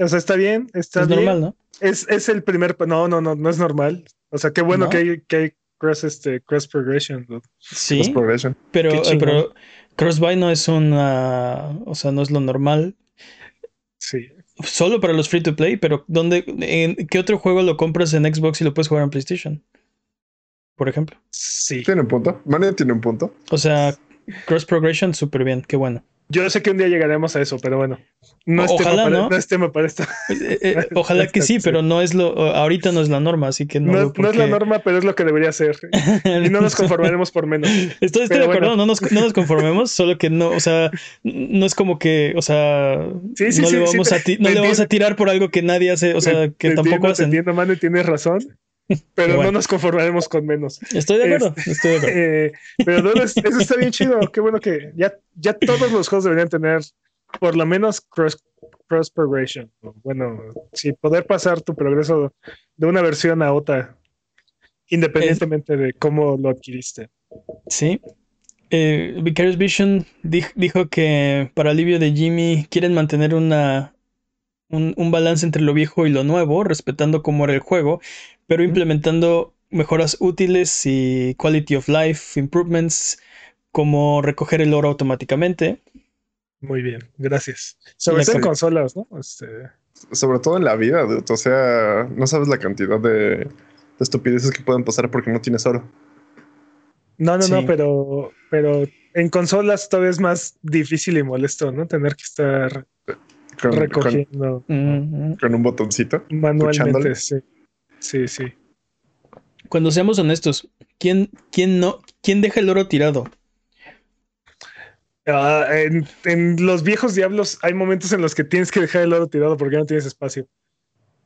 O sea, está bien, está es normal, ¿no? Es, es el primer, no, no, no, no es normal. O sea, qué bueno que, hay, que hay cross, este, cross progression. Sí, pero, eh, pero crossbuy no es una, o sea, no es lo normal. Sí. Solo para los free to play, pero ¿dónde, en, ¿qué otro juego lo compras en Xbox y lo puedes jugar en PlayStation? Por ejemplo. Sí. Tiene un punto. Mane tiene un punto. O sea, cross progression, súper bien, qué bueno. Yo sé que un día llegaremos a eso, pero bueno. No es, ojalá, tema, ¿no? Para, no es tema para esto. (laughs) Eh, eh, (laughs) ojalá que sí, pero no es lo. Ahorita no es la norma, así que no. No, es la norma, pero es lo que debería ser. (laughs) y no nos conformaremos por menos. Estoy, de acuerdo, no, nos, no, nos, conformemos, solo que no, o sea, no es como que, o sea, sí, sí, no, le, vamos a no le vamos a tirar por algo que nadie hace, o sea, que tampoco hacen. Entiendo, Manu, tienes razón. (laughs) Pero no nos conformaremos con menos. Estoy de acuerdo, este, estoy de acuerdo. Eh, (laughs) pero eso está bien chido. Qué bueno que ya, ya todos los juegos deberían tener por lo menos cross, cross progression. Bueno, sí, poder pasar tu progreso de una versión a otra, independientemente de cómo lo adquiriste. Sí. Eh, Vicarious Vision dijo que para alivio de Jimmy quieren mantener una, un, un, balance entre lo viejo y lo nuevo, respetando cómo era el juego, pero implementando mejoras útiles y quality of life improvements, como recoger el oro automáticamente. Muy bien, gracias. Sobre todo en consolas, ¿no? Este... Sobre todo en la vida, o sea, no sabes la cantidad de, estupideces que pueden pasar porque no tienes oro. No, no, no, pero, pero en consolas todavía es más difícil y molesto, ¿no? Tener que estar recogiendo. Con, un botoncito. Manualmente, sí. Sí, sí. Cuando seamos honestos, ¿quién, quién no, quién deja el oro tirado? Ah, en, los viejos diablos hay momentos en los que tienes que dejar el oro tirado porque no tienes espacio.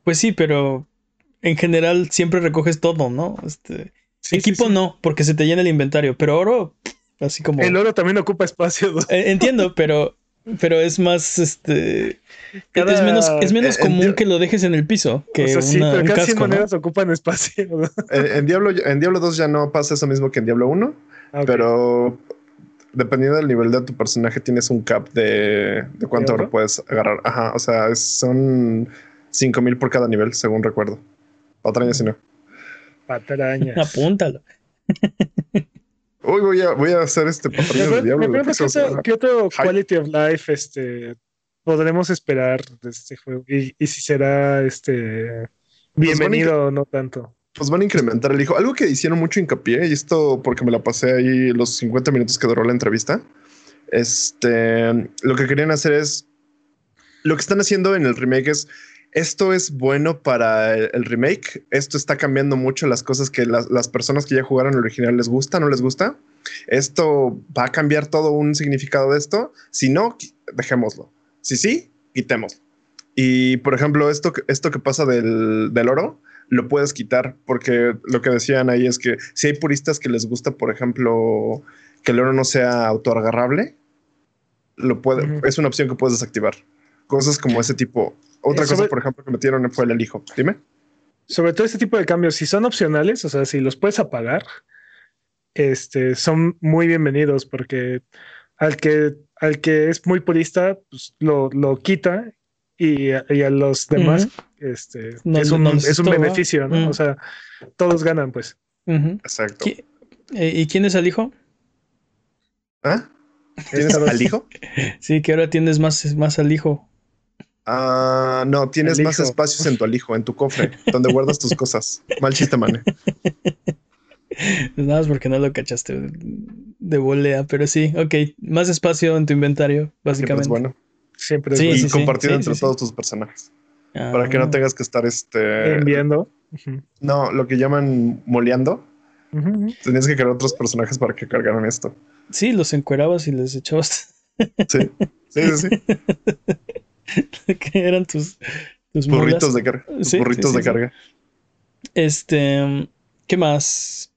Pues sí, pero en general siempre recoges todo, ¿no? Este, equipo no, porque se te llena el inventario, pero oro, así como... El oro también ocupa espacio. Eh, entiendo, pero pero es más, este, es menos, es menos común que lo dejes en el piso que o sea, sí, pero casi monedas ocupan espacio. En, Diablo, en Diablo 2 ya no pasa eso mismo que en Diablo 1, ah, pero dependiendo del nivel de tu personaje tienes un cap de, de cuánto oro puedes agarrar. Ajá, o sea, son 5000 por cada nivel, según recuerdo. Patrañas si no. Patrañas. Apúntalo. (laughs) Hoy voy a, voy a hacer este patrón del diablo. Me ¿qué, otro quality of life este, podremos esperar de este juego? Y, y si será este pues bienvenido o no tanto. Pues van a incrementar el hijo. Algo que hicieron mucho hincapié, y esto porque me la pasé ahí los 50 minutos que duró la entrevista, Este, lo que querían hacer es, lo que están haciendo en el remake es, esto es bueno para el, remake, esto está cambiando mucho las cosas que las, personas que ya jugaron el original les gusta, no les gusta. Esto va a cambiar todo un significado de esto. Si no, dejémoslo. Si sí, quitémoslo. Y por ejemplo, esto, esto que pasa del, del oro, lo puedes quitar porque lo que decían ahí es que si hay puristas que les gusta, por ejemplo, que el oro no sea autoagarrable, lo puede, es una opción que puedes desactivar. Cosas como ese tipo. Otra cosa, por ejemplo, que metieron fue el elijo. Dime. Sobre todo este tipo de cambios, si son opcionales, o sea, si los puedes apagar, este, son muy bienvenidos porque al que, al que es muy purista, pues lo, lo quita y, a los demás este, es, un, es, un, beneficio, ¿no? O sea, todos ganan, pues. Exacto. Eh, ¿Y quién es el hijo? ¿Ah? ¿Tienes al hijo? (laughs) Sí, que ahora tienes más, más al hijo. Ah, no, tienes más espacios en tu alijo, en tu cofre, donde guardas tus cosas. (laughs) Mal chiste, man. Nada más porque no lo cachaste de volea, pero sí, ok. Más espacio en tu inventario, básicamente. bueno. Siempre y compartido entre todos tus personajes. Para que no ah. tengas que estar este. Enviando. No, lo que llaman moleando. Tenías que crear otros personajes para que cargaran esto. Sí, los encuerabas y les echabas. Sí, sí, sí. (laughs) (laughs) que eran tus, tus burritos de carga. burritos de carga. Este, ¿qué más?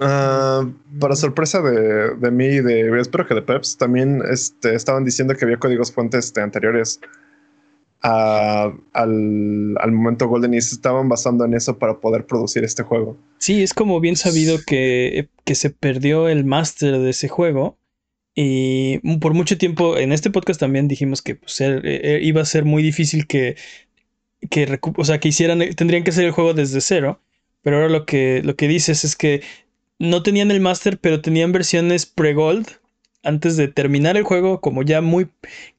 Ah, para sorpresa de, de, mí y de espero que de Peps, también este, estaban diciendo que había códigos fuentes este, anteriores al, al, momento Golden y se estaban basando en eso para poder producir este juego. Sí, es como bien sabido que, que se perdió el máster de ese juego. Y por mucho tiempo en este podcast también dijimos que pues, er, iba a ser muy difícil que, que, o sea, que hicieran, tendrían que hacer el juego desde cero. Pero ahora lo que, lo que dices es que no tenían el máster, pero tenían versiones pre-gold antes de terminar el juego, como ya muy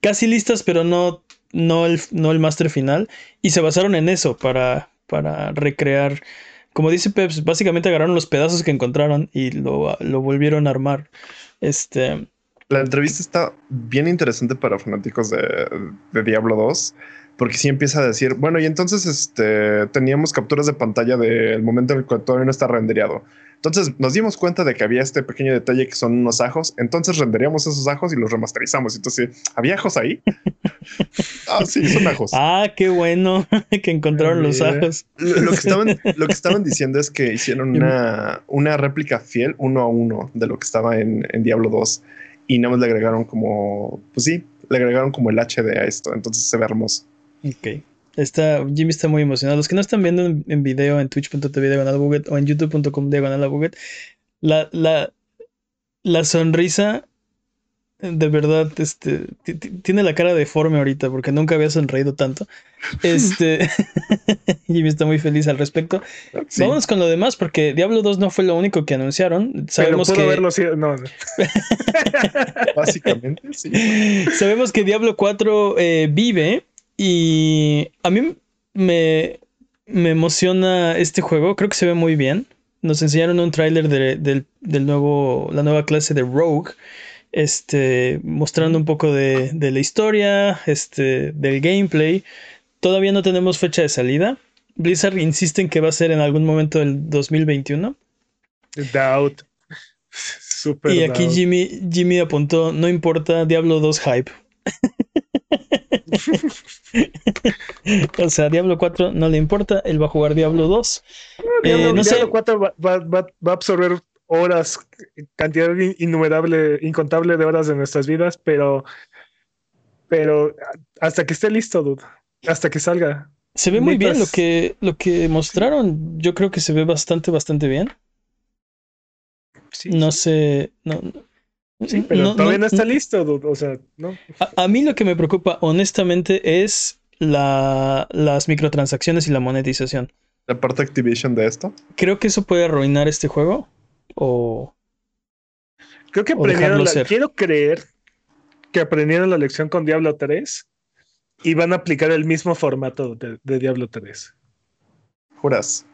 casi listas, pero no no el, no el máster final, y se basaron en eso para, para recrear. Como dice Peps, básicamente agarraron los pedazos que encontraron y lo, lo volvieron a armar. Este. La entrevista está bien interesante para fanáticos de, de Diablo 2 porque sí empieza a decir, bueno, y entonces este, teníamos capturas de pantalla del momento en el que todavía no está rendereado. Entonces nos dimos cuenta de que había este pequeño detalle que son unos ajos. Entonces renderíamos esos ajos y los remasterizamos. Entonces, ¿había ajos ahí? (laughs) ah, sí, son ajos. Ah, qué bueno (laughs) que encontraron los ajos. Lo, que estaban, lo que estaban (laughs) diciendo es que hicieron una, una réplica fiel uno a uno de lo que estaba en, en Diablo 2 y nada más le agregaron como, pues sí, le agregaron como el HD a esto. Entonces se ve hermoso. Ok. Está, Jimmy está muy emocionado. Los que no están viendo en, video en twitch.tv diagonal o en youtube.com diagonal la, la, la sonrisa de verdad, este, tiene la cara deforme ahorita porque nunca había sonreído tanto. Este, (laughs) Jimmy está muy feliz al respecto. Vámonos con lo demás porque Diablo 2 no fue lo único que anunciaron. Sabemos que no. (laughs) Básicamente, sí. Sabemos que Diablo 4 eh, vive y a mí me, me emociona este juego. Creo que se ve muy bien. Nos enseñaron un tráiler del, nuevo, la nueva clase de Rogue. Este, mostrando un poco de, de, la historia, este, del gameplay. Todavía no tenemos fecha de salida. Blizzard insiste en que va a ser en algún momento del 2021. Doubt. (laughs) Super y aquí Jimmy, Jimmy apuntó, no importa, Diablo 2 hype. (laughs) o sea, Diablo 4 no le importa, él va a jugar Diablo 2. Diablo, no Diablo 4 va, a absorber horas, cantidad innumerable, incontable de horas de nuestras vidas, pero, pero hasta que esté listo, dude, hasta que salga. Se ve muy bien lo que, lo que mostraron. Yo creo que se ve bastante, bastante bien. no sé, no, Sí, pero todavía no, está listo, o sea, no. A, mí lo que me preocupa, honestamente, es la, las microtransacciones y la monetización. ¿La parte Activision de esto? Creo que eso puede arruinar este juego. O. Creo que aprendieron la, Quiero creer que aprendieron la lección con Diablo 3 y van a aplicar el mismo formato de, de Diablo 3. ¿Juras?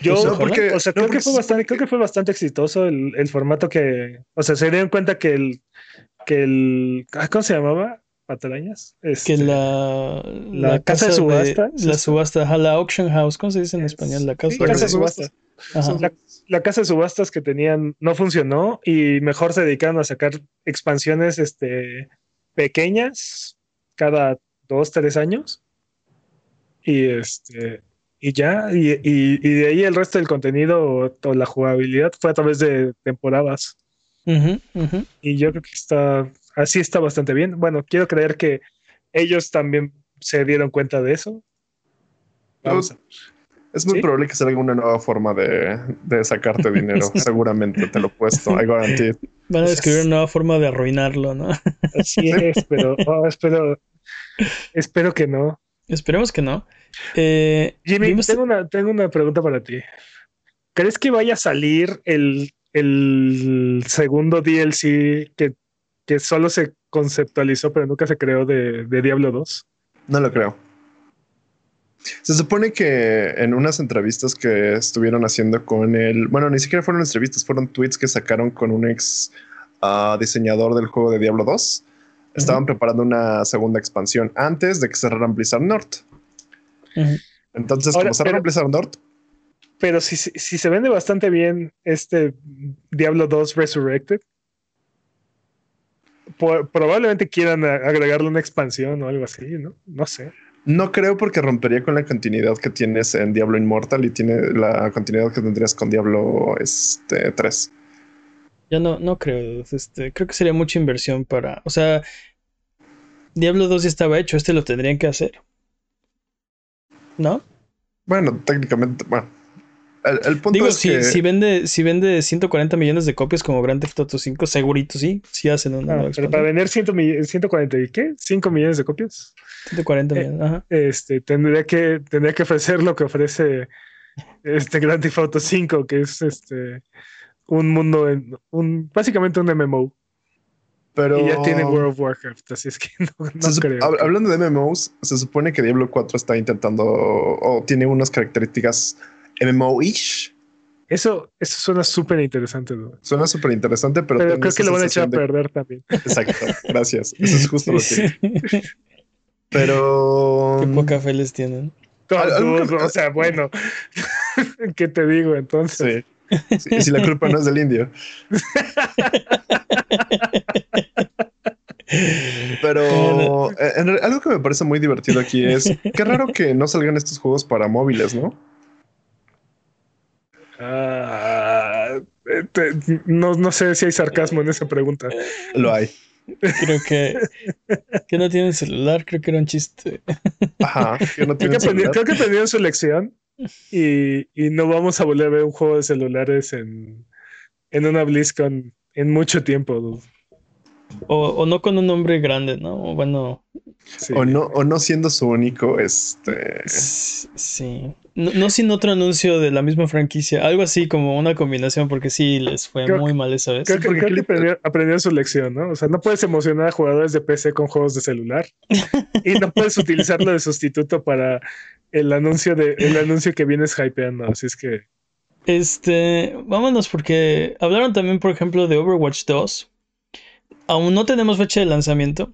Yo, pues, porque, o sea, creo, que fue bastante, creo que fue bastante exitoso el, el, formato que, o sea, se dieron cuenta que el, que el, ah, ¿cómo se llamaba? Patarañas. Este, que la, la, casa, de subasta. la subasta, la auction house, ¿cómo se dice en español? La casa, de subasta. La, la, casa de subastas que tenían no funcionó y mejor se dedicaron a sacar expansiones este, pequeñas cada dos, tres años. Y este y ya, y, y, de ahí el resto del contenido o, la jugabilidad fue a través de temporadas. Y yo creo que está, así está bastante bien. Bueno, quiero creer que ellos también se dieron cuenta de eso. Vamos Es muy probable que salga una nueva forma de, de sacarte dinero. (laughs) Seguramente te lo he puesto. I guarantee. Van a descubrir una nueva forma de arruinarlo, ¿no? (laughs) Así es, pero oh, espero, espero que no. Esperemos que no. Eh, Jimmy, tengo una, tengo una pregunta para ti. ¿Crees que vaya a salir el, el segundo DLC que, que, solo se conceptualizó pero nunca se creó de, de Diablo 2? No lo creo. Se supone que en unas entrevistas que estuvieron haciendo con el, bueno, ni siquiera fueron entrevistas, fueron tweets que sacaron con un ex ah, diseñador del juego de Diablo 2. Estaban preparando una segunda expansión antes de que cerraran Blizzard North. Entonces, como se pero, North. Pero si, si, se vende bastante bien este Diablo 2 Resurrected, probablemente quieran agregarle una expansión o algo así, ¿no? No sé. No creo porque rompería con la continuidad que tienes en Diablo Immortal y tiene la continuidad que tendrías con Diablo este, 3. Yo no, no creo. Este, creo que sería mucha inversión para. O sea, Diablo 2 ya estaba hecho, este lo tendrían que hacer. ¿no? Bueno, técnicamente, bueno. El, punto Digo, es si, que... si, vende, si vende 140 millones de copias como Grand Theft Auto 5, segurito sí, sí hacen una. Ah, pero para vender 140 y qué? 5 millones de copias. 140 eh, millones, ajá. Este, tendría que, tendría que ofrecer lo que ofrece este Grand Theft Auto 5, que es este un mundo, en, un, básicamente un MMO. Pero... Y ya tiene World of Warcraft, así es que (laughs) no, creo. Hablando de MMOs, se supone que Diablo 4 está intentando o tiene unas características MMO-ish. Eso, eso suena súper interesante. Suena súper interesante, pero, pero creo que lo van a echar a perder también. Exacto, gracias. Eso es justo lo que. (laughs) (laughs) Pero. Qué poca fe les tienen. o sea, bueno, (laughs) ¿qué te digo entonces? Sí. Y si la culpa no es del indio. Pero eh, algo que me parece muy divertido aquí es qué raro que no salgan estos juegos para móviles, ¿no? Ah, no, no sé si hay sarcasmo en esa pregunta. Lo hay. Creo que, que no tienen celular, creo que era un chiste. Ajá, que no creo, que creo que aprendieron su lección y, y, no vamos a volver a ver un juego de celulares en, en una BlizzCon en mucho tiempo. O, no con un nombre grande, ¿no? Bueno. O, no, o no siendo su único, este. Sí. No, sin otro anuncio de la misma franquicia. Algo así como una combinación, porque sí les fue muy mal esa vez. Creo, que, aprendieron, su lección, ¿no? O sea, no puedes emocionar a jugadores de PC con juegos de celular. (laughs) y no puedes utilizarlo de sustituto para el anuncio de el anuncio que vienes hypeando. Así es que. Este, vámonos porque hablaron también, por ejemplo, de Overwatch 2. Aún no tenemos fecha de lanzamiento.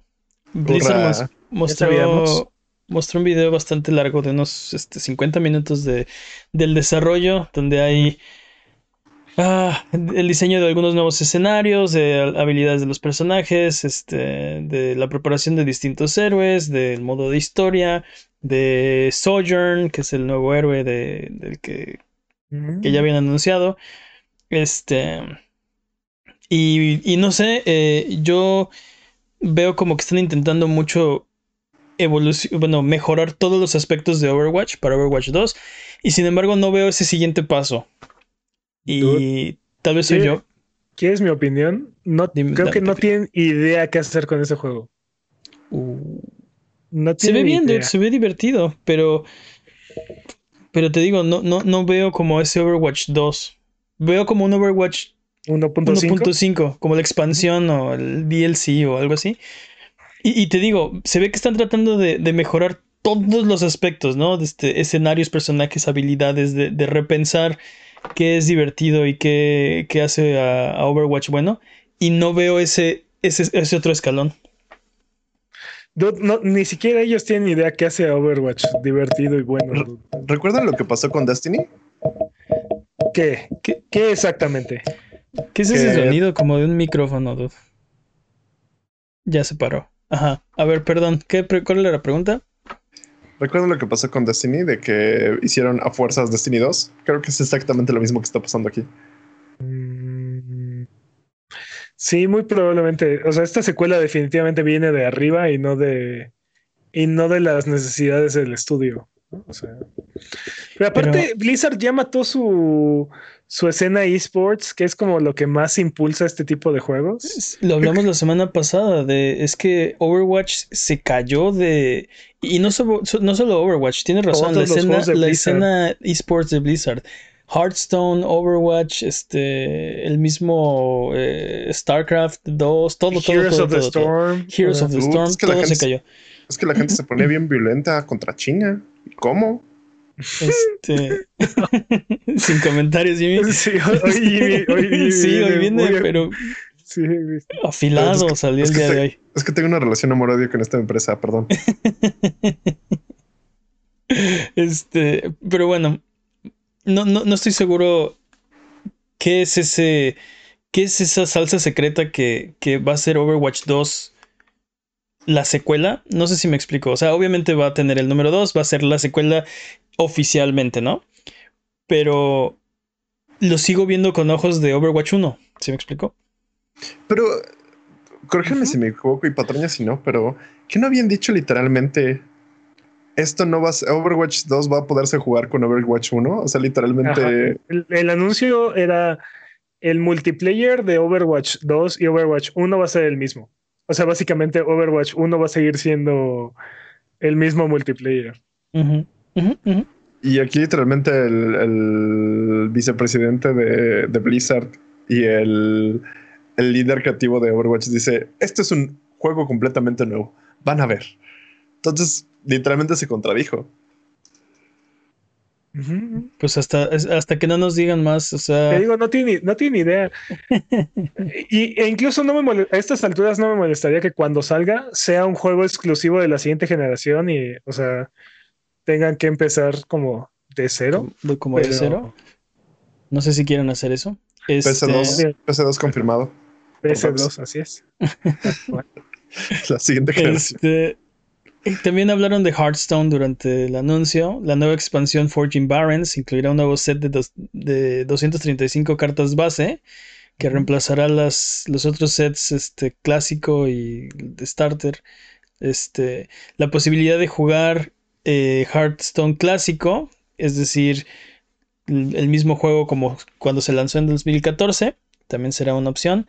Blizzard mostró, mostró un video bastante largo de unos este, 50 minutos de, del desarrollo, donde hay ah, el diseño de algunos nuevos escenarios, de habilidades de los personajes, este, de la preparación de distintos héroes, del modo de historia, de Sojourn, que es el nuevo héroe de, del que, que ya habían anunciado. Este. Y, no sé, eh, yo veo como que están intentando mucho bueno, mejorar todos los aspectos de Overwatch para Overwatch 2. Y sin embargo, no veo ese siguiente paso. Y tal vez soy yo. ¿Quieres mi opinión? No, creo que no tienen idea qué hacer con ese juego. Uh. se ve bien, se ve divertido, pero. Pero te digo, no, no, no veo como ese Overwatch 2. Veo como un Overwatch 1.5, como la expansión o el DLC o algo así. Y, te digo, se ve que están tratando de, mejorar todos los aspectos, ¿no? De este, escenarios, personajes, habilidades, de, repensar qué es divertido y qué, hace a, Overwatch bueno. Y no veo ese, ese, ese otro escalón. No, ni siquiera ellos tienen idea qué hace Overwatch divertido y bueno. ¿Recuerdan lo que pasó con Destiny? ¿Qué? ¿Qué, exactamente? ¿Qué es ese sonido como de un micrófono, dude? Ya se paró. Ajá. A ver, perdón. ¿qué, ¿Cuál era la pregunta? ¿Recuerdan lo que pasó con Destiny? De que hicieron a fuerzas Destiny 2. Creo que es exactamente lo mismo que está pasando aquí. Mm, Sí, muy probablemente. O sea, esta secuela definitivamente viene de arriba y no de y no de las necesidades del estudio. O sea, pero aparte, Blizzard ya mató su, su escena esports, que es como lo que más impulsa este tipo de juegos. Lo hablamos la semana pasada de es que Overwatch se cayó de y no solo, no solo Overwatch, tiene razón, la escena, la escena esports de Blizzard Hearthstone, Overwatch, este, el mismo eh, StarCraft 2, todo, todo, Heroes todo, of the Storm. Heroes of the Storm, todo se cayó. Es que la gente se pone bien violenta contra China. ¿Cómo? Este, (laughs) sin comentarios, Jimmy. Sí, hoy, Jimmy, hoy, sí, hoy viene, pero sí, afilado salió el día de hoy. Es que tengo una relación amor-odio con esta empresa, perdón. (laughs) este, pero bueno, no, no, no estoy seguro qué es ese. ¿Qué es esa salsa secreta que, que, va a ser Overwatch 2 la secuela? No sé si me explico. O sea, obviamente va a tener el número 2, va a ser la secuela oficialmente, ¿no? Pero lo sigo viendo con ojos de Overwatch 1. ¿Sí me explico? Pero, corrígeme si me equivoco y patroña si no, pero ¿qué no habían dicho literalmente esto no va a ser, Overwatch 2 va a poderse jugar con Overwatch 1. O sea, literalmente. El, anuncio era el multiplayer de Overwatch 2 y Overwatch 1 va a ser el mismo. O sea, básicamente Overwatch 1 va a seguir siendo el mismo multiplayer. Y aquí literalmente el, vicepresidente de, Blizzard y el, el líder creativo de Overwatch dice, este es un juego completamente nuevo. Van a ver. Entonces, literalmente se contradijo. Pues hasta, hasta que no nos digan más, o sea. Te digo, no tiene, no tiene idea. (laughs) y, e incluso no me a estas alturas no me molestaría que cuando salga sea un juego exclusivo de la siguiente generación y, o sea, tengan que empezar como de cero. Como, de cero. No sé si quieren hacer eso. PC2, PC2 este, confirmado. PC2, así es. (laughs) la siguiente generación. Este, también hablaron de Hearthstone durante el anuncio. La nueva expansión Forging Barrens incluirá un nuevo set de, de 235 cartas base que reemplazará las, los otros sets este, clásico y de starter. Este, la posibilidad de jugar eh, Hearthstone clásico, es decir, el mismo juego como cuando se lanzó en 2014, también será una opción.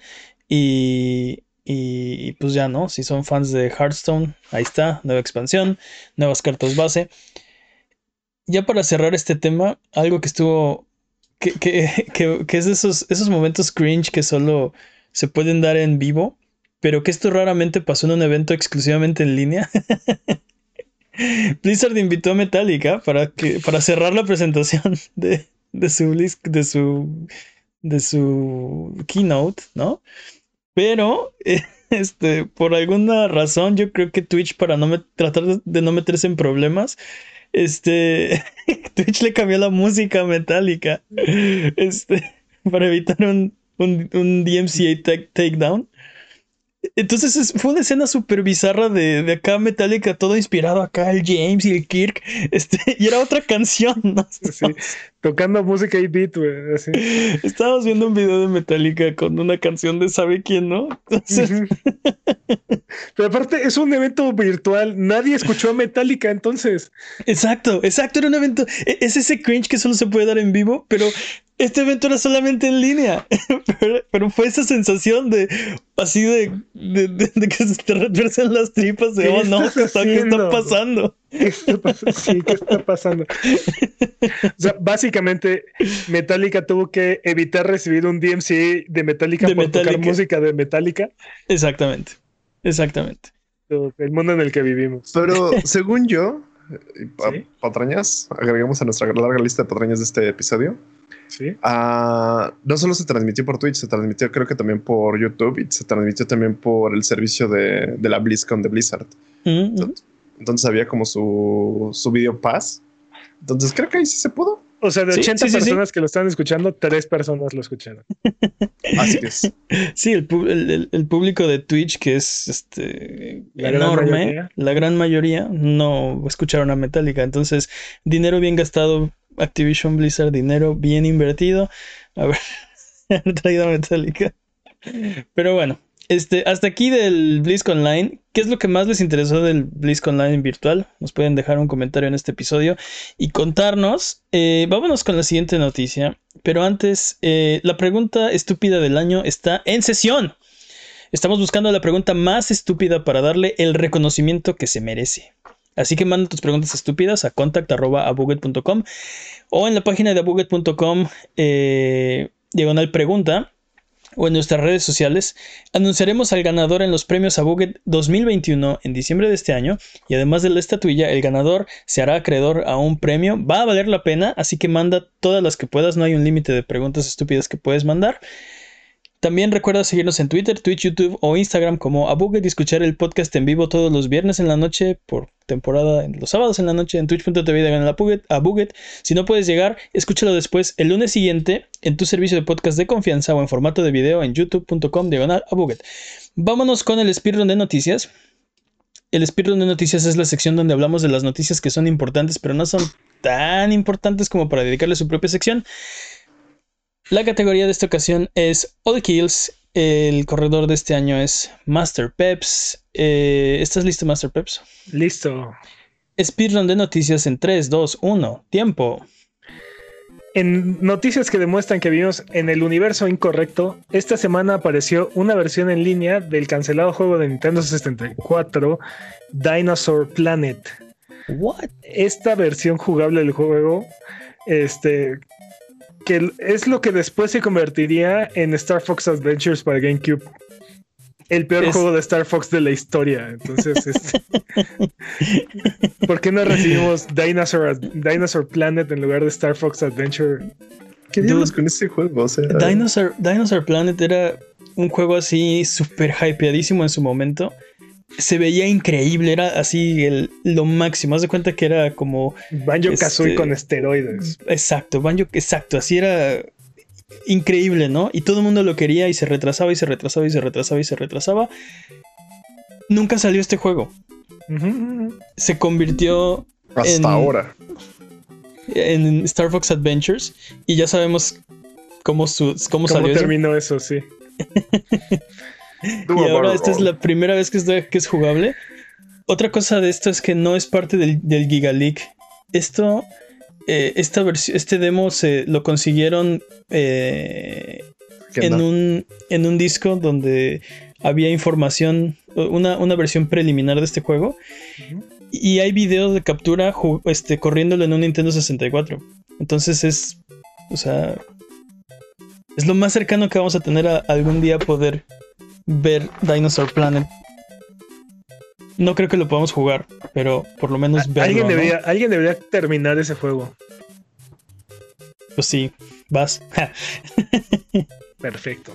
Y y, pues ya, ¿no? Si son fans de Hearthstone, ahí está, nueva expansión, nuevas cartas base. Ya para cerrar este tema, algo que estuvo. que, que, (laughs) es esos, esos momentos cringe que solo se pueden dar en vivo, pero que esto raramente pasó en un evento exclusivamente en línea. (laughs) Blizzard invitó a Metallica para, que, para cerrar la presentación de, de, su, de, su, de su keynote, ¿no? Pero, (laughs) este, por alguna razón, yo creo que Twitch, para no tratar de no meterse en problemas, este, (laughs) Twitch le cambió la música metálica, este, (laughs) para evitar un, un, un DMCA takedown. Entonces fue una escena súper bizarra de, de, acá Metallica, todo inspirado acá, el James y el Kirk, (laughs) este, y era otra canción, (laughs) ¿no? Sí, tocando música y beat, güey. Estábamos viendo un video de Metallica con una canción de sabe quién, ¿no? Pero aparte es un evento virtual, nadie escuchó a Metallica entonces. Exacto, exacto, era un evento, e, es ese cringe que solo se puede dar en vivo, pero este evento era solamente en línea, (laughs) pero, fue esa sensación de así de, de, que se te retuercen las tripas de, oh no, ¿qué está, pasando? ¿Qué está, sí, ¿qué está pasando? o sea, básicamente Metallica tuvo que evitar recibir un DMC de Metallica por tocar música de Metallica. Exactamente, exactamente. El mundo en el que vivimos. Pero según yo, patrañas, agregamos a nuestra larga lista de patrañas de este episodio. Sí. Ah, no solo se transmitió por Twitch, se transmitió creo que también por YouTube y se transmitió también por el servicio de, de la BlizzCon de Blizzard. entonces, había como su, su video pass. Entonces creo que ahí sí se pudo. O sea, de 80 personas que lo están escuchando, tres personas lo escucharon. (laughs) Así es. Sí, el, público de Twitch, que es este enorme, la gran mayoría no escucharon a Metallica. Entonces, dinero bien gastado, Activision Blizzard, dinero bien invertido. A ver, (laughs) traído a Metallica. Pero bueno, este, hasta aquí del BlizzCon Online. ¿Qué es lo que más les interesó del BlizzCon Online virtual? Nos pueden dejar un comentario en este episodio y contarnos. Eh, vámonos con la siguiente noticia. Pero antes, eh, la pregunta estúpida del año está en sesión. Estamos buscando la pregunta más estúpida para darle el reconocimiento que se merece. Así que manda tus preguntas estúpidas a contact.abuget.com o en la página de abuget.com eh, diagonal pregunta o en nuestras redes sociales, anunciaremos al ganador en los premios Abuget 2021 en diciembre de este año y además de la estatuilla, el ganador se hará acreedor a un premio. Va a valer la pena, así que manda todas las que puedas, no hay un límite de preguntas estúpidas que puedes mandar. También recuerda seguirnos en Twitter, Twitch, YouTube o Instagram como Abuget y escuchar el podcast en vivo todos los viernes en la noche por temporada, en los sábados en la noche en twitch.tv de Abuget. Si no puedes llegar, escúchalo después el lunes siguiente en tu servicio de podcast de confianza o en formato de video en youtube.com diagonal Abuget. Vámonos con el speedrun de noticias. El speedrun de noticias es la sección donde hablamos de las noticias que son importantes, pero no son tan importantes como para dedicarle su propia sección. La categoría de esta ocasión es All Kills. El corredor de este año es Master Peps. Eh, ¿Estás listo, Master Peps? Listo. Speedrun de noticias en 3, 2, 1. Tiempo. En noticias que demuestran que vivimos en el universo incorrecto, esta semana apareció una versión en línea del cancelado juego de Nintendo 64, Dinosaur Planet. What? Esta versión jugable del juego este, que es lo que después se convertiría en Star Fox Adventures para GameCube. El peor juego de Star Fox de la historia. Entonces, (laughs) este, ¿por qué no recibimos Dinosaur, Dinosaur Planet en lugar de Star Fox Adventure? ¿Qué diablos con ese juego? Dinosaur, Dinosaur Planet era un juego así súper hypeadísimo en su momento se veía increíble, era así el, lo máximo. Haz de cuenta que era como. Banjo Kazooie este, con esteroides. Exacto, Banjo, exacto, así era increíble, ¿no? Y todo el mundo lo quería y se retrasaba y se retrasaba y se retrasaba y se retrasaba. Nunca salió este juego. Se convirtió. Hasta ahora. En Star Fox Adventures. Y ya sabemos cómo, su, cómo, ¿Cómo terminó eso, sí. (laughs) y ahora esta es la primera vez que es, que es jugable. Otra cosa de esto es que no es parte del, del Giga League. Esto, eh, esta versión, este demo se lo consiguieron eh, en, un, en un disco donde había información, una, una versión preliminar de este juego. Y hay videos de captura este, corriéndolo en un Nintendo 64. Entonces es, o sea, es lo más cercano que vamos a tener a algún día poder ver Dinosaur Planet. No creo que lo podamos jugar, pero por lo menos verlo. Alguien debería, alguien debería terminar ese juego. Pues sí, vas. (laughs) Perfecto.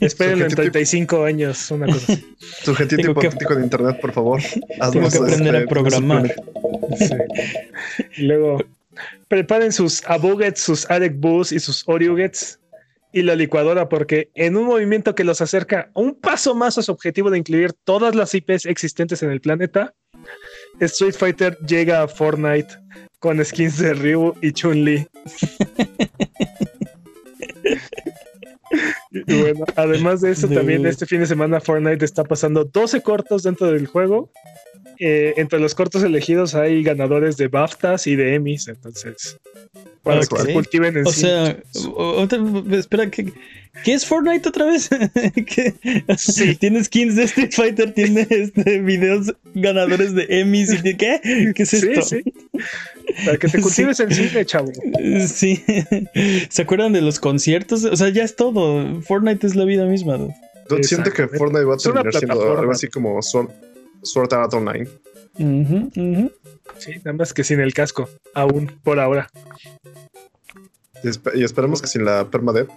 Esperen en 35 años, una cosa así. (laughs) Sujetito hipotético de internet, por favor. (laughs) Tengo que aprender a programar. Luego, preparen sus Abugets, sus Bus y sus Oriugets y la licuadora porque en un movimiento que los acerca un paso más a su objetivo de incluir todas las IPs existentes en el planeta, Street Fighter llega a Fortnite con skins de Ryu y Chun-Li. (laughs) y bueno, además de eso, también este fin de semana Fortnite está pasando 12 cortos dentro del juego. Eh, entre los cortos elegidos hay ganadores de BAFTAs y de Emmys, entonces para que cultiven en O sea, espera, ¿qué, ¿qué es Fortnite otra vez? (laughs) Sí. Tiene skins de Street Fighter, tiene este, videos ganadores de Emmys y ¿qué? ¿Qué es esto? Sí, Para que te cultives en cine, chavo. Sí. (laughs) ¿Se acuerdan de los conciertos? O sea, ya es todo. Fortnite es la vida misma. ¿no? Siento que Fortnite va a terminar siendo algo así como Sword, Art Online. Sí, nada más que sin el casco, aún por ahora. Y, esperamos que sin la permadeath.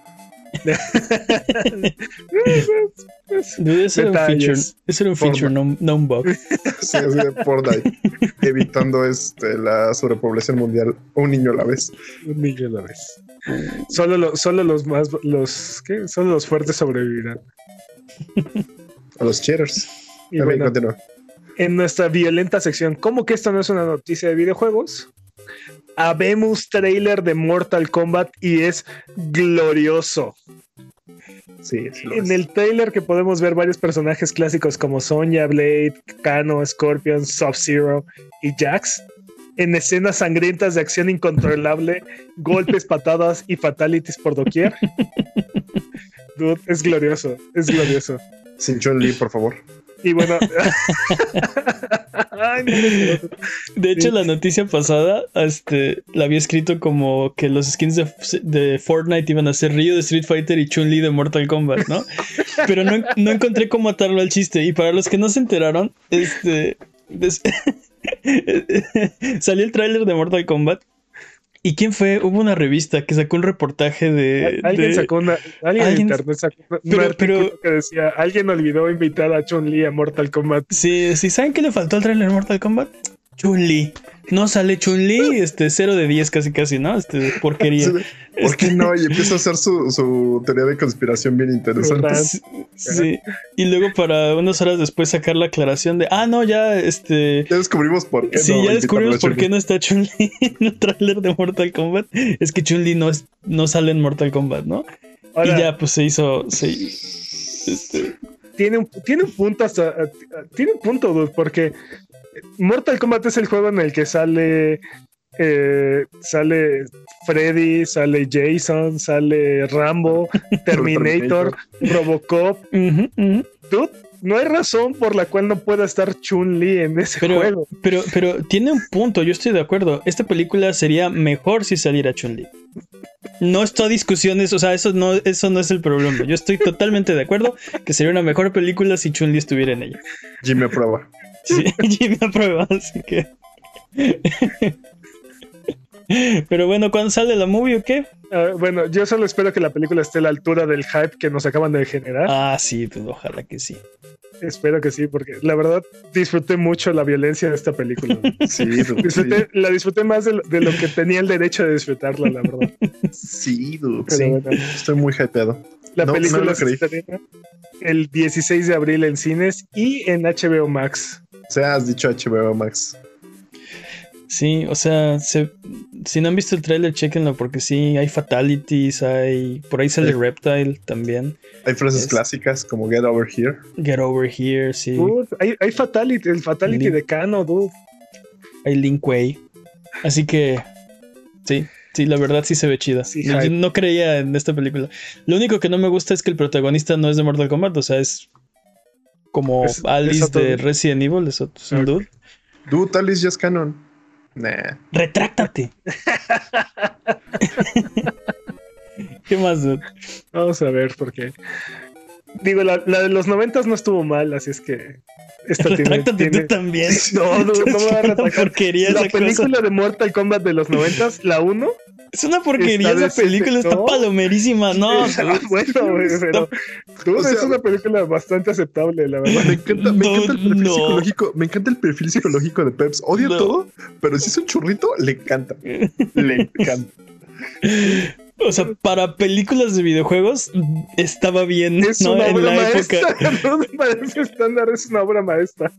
ese era un feature, un no, no, un bug. (laughs) sí, así de Fortnite, evitando este, la sobrepoblación mundial un niño a la vez. Un niño a la vez. Solo, solo los más, los, ¿qué? Solo los fuertes sobrevivirán. A los cheaters. Y bueno, en nuestra violenta sección, ¿cómo que esto no es una noticia de videojuegos? Habemos trailer de Mortal Kombat y es glorioso. Sí, en el trailer que podemos ver varios personajes clásicos como Sonya, Blade, Kano, Scorpion, Sub-Zero y Jax. En escenas sangrientas de acción incontrolable, (laughs) golpes, patadas y fatalities por doquier. (laughs) Dude, es glorioso, es glorioso. Sin Chun Li, por favor. Y bueno. (laughs) de hecho, la noticia pasada este, la había escrito como que los skins de, Fortnite iban a ser Ryu de Street Fighter y Chun-Li de Mortal Kombat, ¿no? (laughs) Pero no, no, encontré cómo atarlo al chiste. Y para los que no se enteraron, este. (laughs) salió el tráiler de Mortal Kombat ¿Y quién fue? Hubo una revista que sacó un reportaje de. Alguien sacó una. Alguien, en internet sacó un pero, que decía: Alguien olvidó invitar a Chun-Li a Mortal Kombat. Sí, sí. ¿Saben qué le faltó al trailer de Mortal Kombat? Chun-Li. No sale Chun-Li, (laughs) este, 0 de 10 casi casi, ¿no? Este, porquería. ¿Por qué no? Y empieza a hacer su, su teoría de conspiración bien interesante. Sí. Y luego para unas horas después sacar la aclaración de, ah, no, ya, este... Ya descubrimos por qué. Sí, ya descubrimos por qué no está Chun-Li (laughs) en el trailer de Mortal Kombat. Es que Chun-Li no, es, no sale en Mortal Kombat, ¿no? y ya, pues se hizo... Se, este... Tiene un, tiene un punto hasta... Tiene un punto, porque Mortal Kombat es el juego en el que sale eh, sale Freddy, sale Jason, sale Rambo, (laughs) Terminator, Robocop. no hay razón por la cual no pueda estar Chun-Li en ese juego. Pero, pero tiene un punto, yo estoy de acuerdo. Esta película sería mejor si saliera Chun-Li. No estoy a discusiones, o sea, eso no, eso no es el problema. Yo estoy totalmente de acuerdo que sería una mejor película si Chun-Li estuviera en ella. Jimmy aprueba. Sí, (laughs) (laughs) Jimmy aprueba, así que. (laughs) Pero bueno, ¿cuándo sale la movie o qué? Ah, bueno, yo solo espero que la película esté a la altura del hype que nos acaban de generar. Ah, sí, pues ojalá que sí. Espero que sí, porque la verdad disfruté mucho la violencia de esta película. (laughs) sí, La disfruté más de lo, que tenía el derecho de disfrutarla, la verdad. Sí, sí. Estoy muy hypeado. La película se el 16 de abril en cines y en HBO Max. O sea, has dicho HBO Max. Sí, o sea, si no han visto el tráiler, chequenlo porque sí, hay fatalities, hay por ahí sale Reptile también. Hay frases clásicas como Get Over Here. Get Over Here, sí. hay, hay fatality, el fatality de Kano, dude. Hay Link Way. Así que, sí, sí, la verdad sí se ve chida. No creía en esta película. Lo único que no me gusta es que el protagonista no es de Mortal Kombat, o sea, es como Alice de Resident Evil, es un dude. Dude, Alice ya es canon. Nah. Retráctate. (laughs) ¿Qué más? Vamos a ver, porque. Digo, la, de los noventas no estuvo mal, así es que. Esta Retráctate tú también. (laughs) No, no, no me voy a retractar. La película de Mortal Kombat de los noventas, la 1, es una porquería esa película, está palomerísima. No, (laughs) bueno, (laughs) pero es una película bastante aceptable, la verdad. Me encanta, me encanta el perfil psicológico. Me encanta el perfil psicológico de Peps. Odia todo, pero si es un churrito, le encanta. Le encanta. (laughs) O sea, para películas de videojuegos estaba bien. Es una obra maestra. No me parece estándar, es una obra maestra.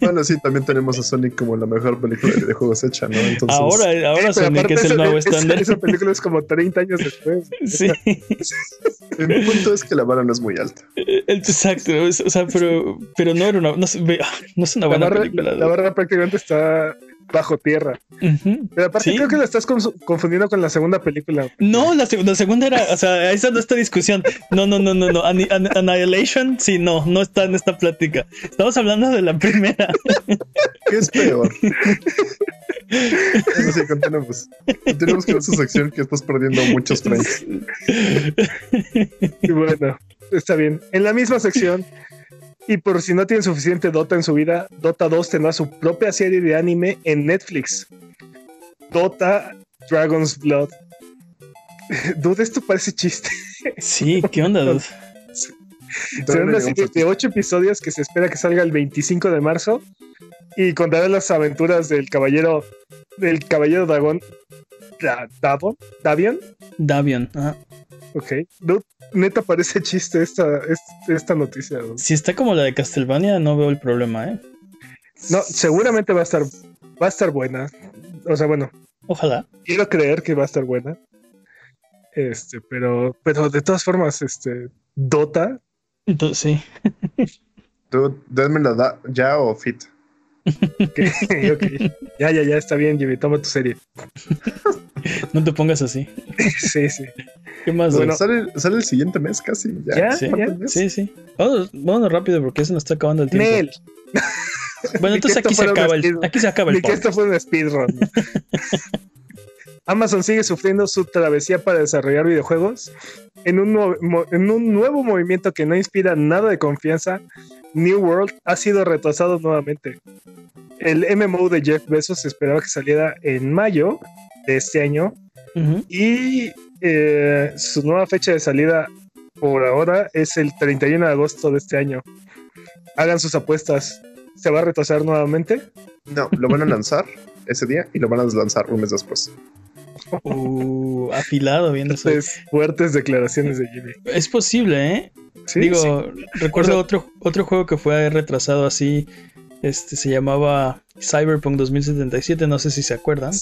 Bueno, sí, también tenemos a Sonic como la mejor película de videojuegos hecha, ¿no? Entonces... Ahora, ahora Sonic es el nuevo estándar. Esa película es como 30 años después. (laughs) Sí. (laughs) El punto es que la vara no es muy alta. Eh, exacto, o sea, pero, pero no era una, no, no es una buena película. La barra prácticamente está bajo tierra. Pero aparte creo que la estás confundiendo con la segunda película. No, la, segunda era, o sea, esa no está discusión. No, no, no, no, no. Annihilation, sí, no, no está en esta plática. Estamos hablando de la primera. (laughs) ¿Qué es peor? bueno, sí, continuemos. Continuemos con esa sección que estás perdiendo muchos trenes. (laughs) Y bueno, está bien. En la misma sección Y por si no tienen suficiente Dota en su vida, Dota 2 tendrá su propia serie de anime en Netflix. Dota Dragon's Blood. (laughs) Dude, esto parece chiste. Sí, ¿qué onda, dude? Será una serie de ocho episodios que se espera que salga el 25 de marzo y contará las aventuras del caballero del caballero dragón Davon, Davian. Davian, ajá. Ok. neta parece chiste esta, esta, noticia. Si está como la de Castlevania, no veo el problema, ¿eh? No, seguramente va a estar, va a estar buena. O sea, bueno. Ojalá. Quiero creer que va a estar buena. Este, pero, pero de todas formas, este, Dota. Entonces, sí. (laughs) Tú, la ya o fit. (laughs) Ya, ya, ya, está bien, Jimmy, toma tu serie. (laughs) (laughs) No te pongas así. (laughs) Sí, sí. ¿Qué más? Bueno, sale, sale, el siguiente mes casi. Ya, sí, sí, sí. Vamos, rápido porque se nos está acabando el tiempo. Nel. (laughs) Bueno, entonces aquí se, acaba el, aquí se acaba el. que esto fue un speedrun. Amazon sigue sufriendo su travesía para desarrollar videojuegos en un, en un nuevo movimiento que no inspira nada de confianza. New World ha sido retrasado nuevamente. El MMO de Jeff Bezos se esperaba que saliera en mayo de este año y eh, su nueva fecha de salida por ahora es el 31 de agosto de este año. Hagan sus apuestas. ¿Se va a retrasar nuevamente? No, lo van a lanzar (laughs) ese día y lo van a lanzar un mes después. Uh, afilado viendo eso. Fuertes declaraciones de Jimmy. Es posible, ¿eh? Digo, recuerdo otro, otro juego que fue retrasado así. Este se llamaba Cyberpunk 2077, no sé si se acuerdan.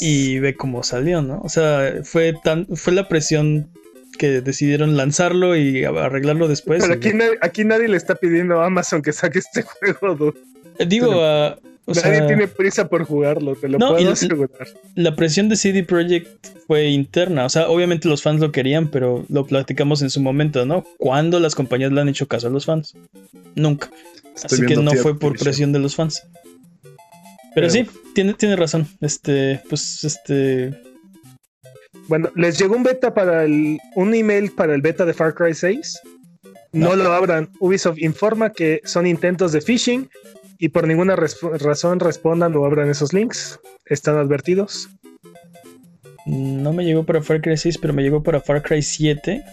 Y ve cómo salió, ¿no? O sea, fue tan, fue la presión que decidieron lanzarlo y arreglarlo después. Pero aquí, nadie, aquí nadie le está pidiendo a Amazon que saque este (laughs) juego, Digo, a Nadie tiene prisa por jugarlo, te lo puedo asegurar. La presión de CD Projekt fue interna. O sea, obviamente los fans lo querían, pero lo platicamos en su momento, ¿no? ¿Cuándo las compañías le han hecho caso a los fans? Nunca. Así que no fue por presión de los fans. Pero, sí, tiene, tiene razón. Este, pues, este. Bueno, les llegó un beta para el. un email para el beta de Far Cry 6. No, no lo abran. Ubisoft informa que son intentos de phishing y por ninguna razón respondan o abran esos links. Están advertidos. No me llegó para Far Cry 6, pero me llegó para Far Cry 7.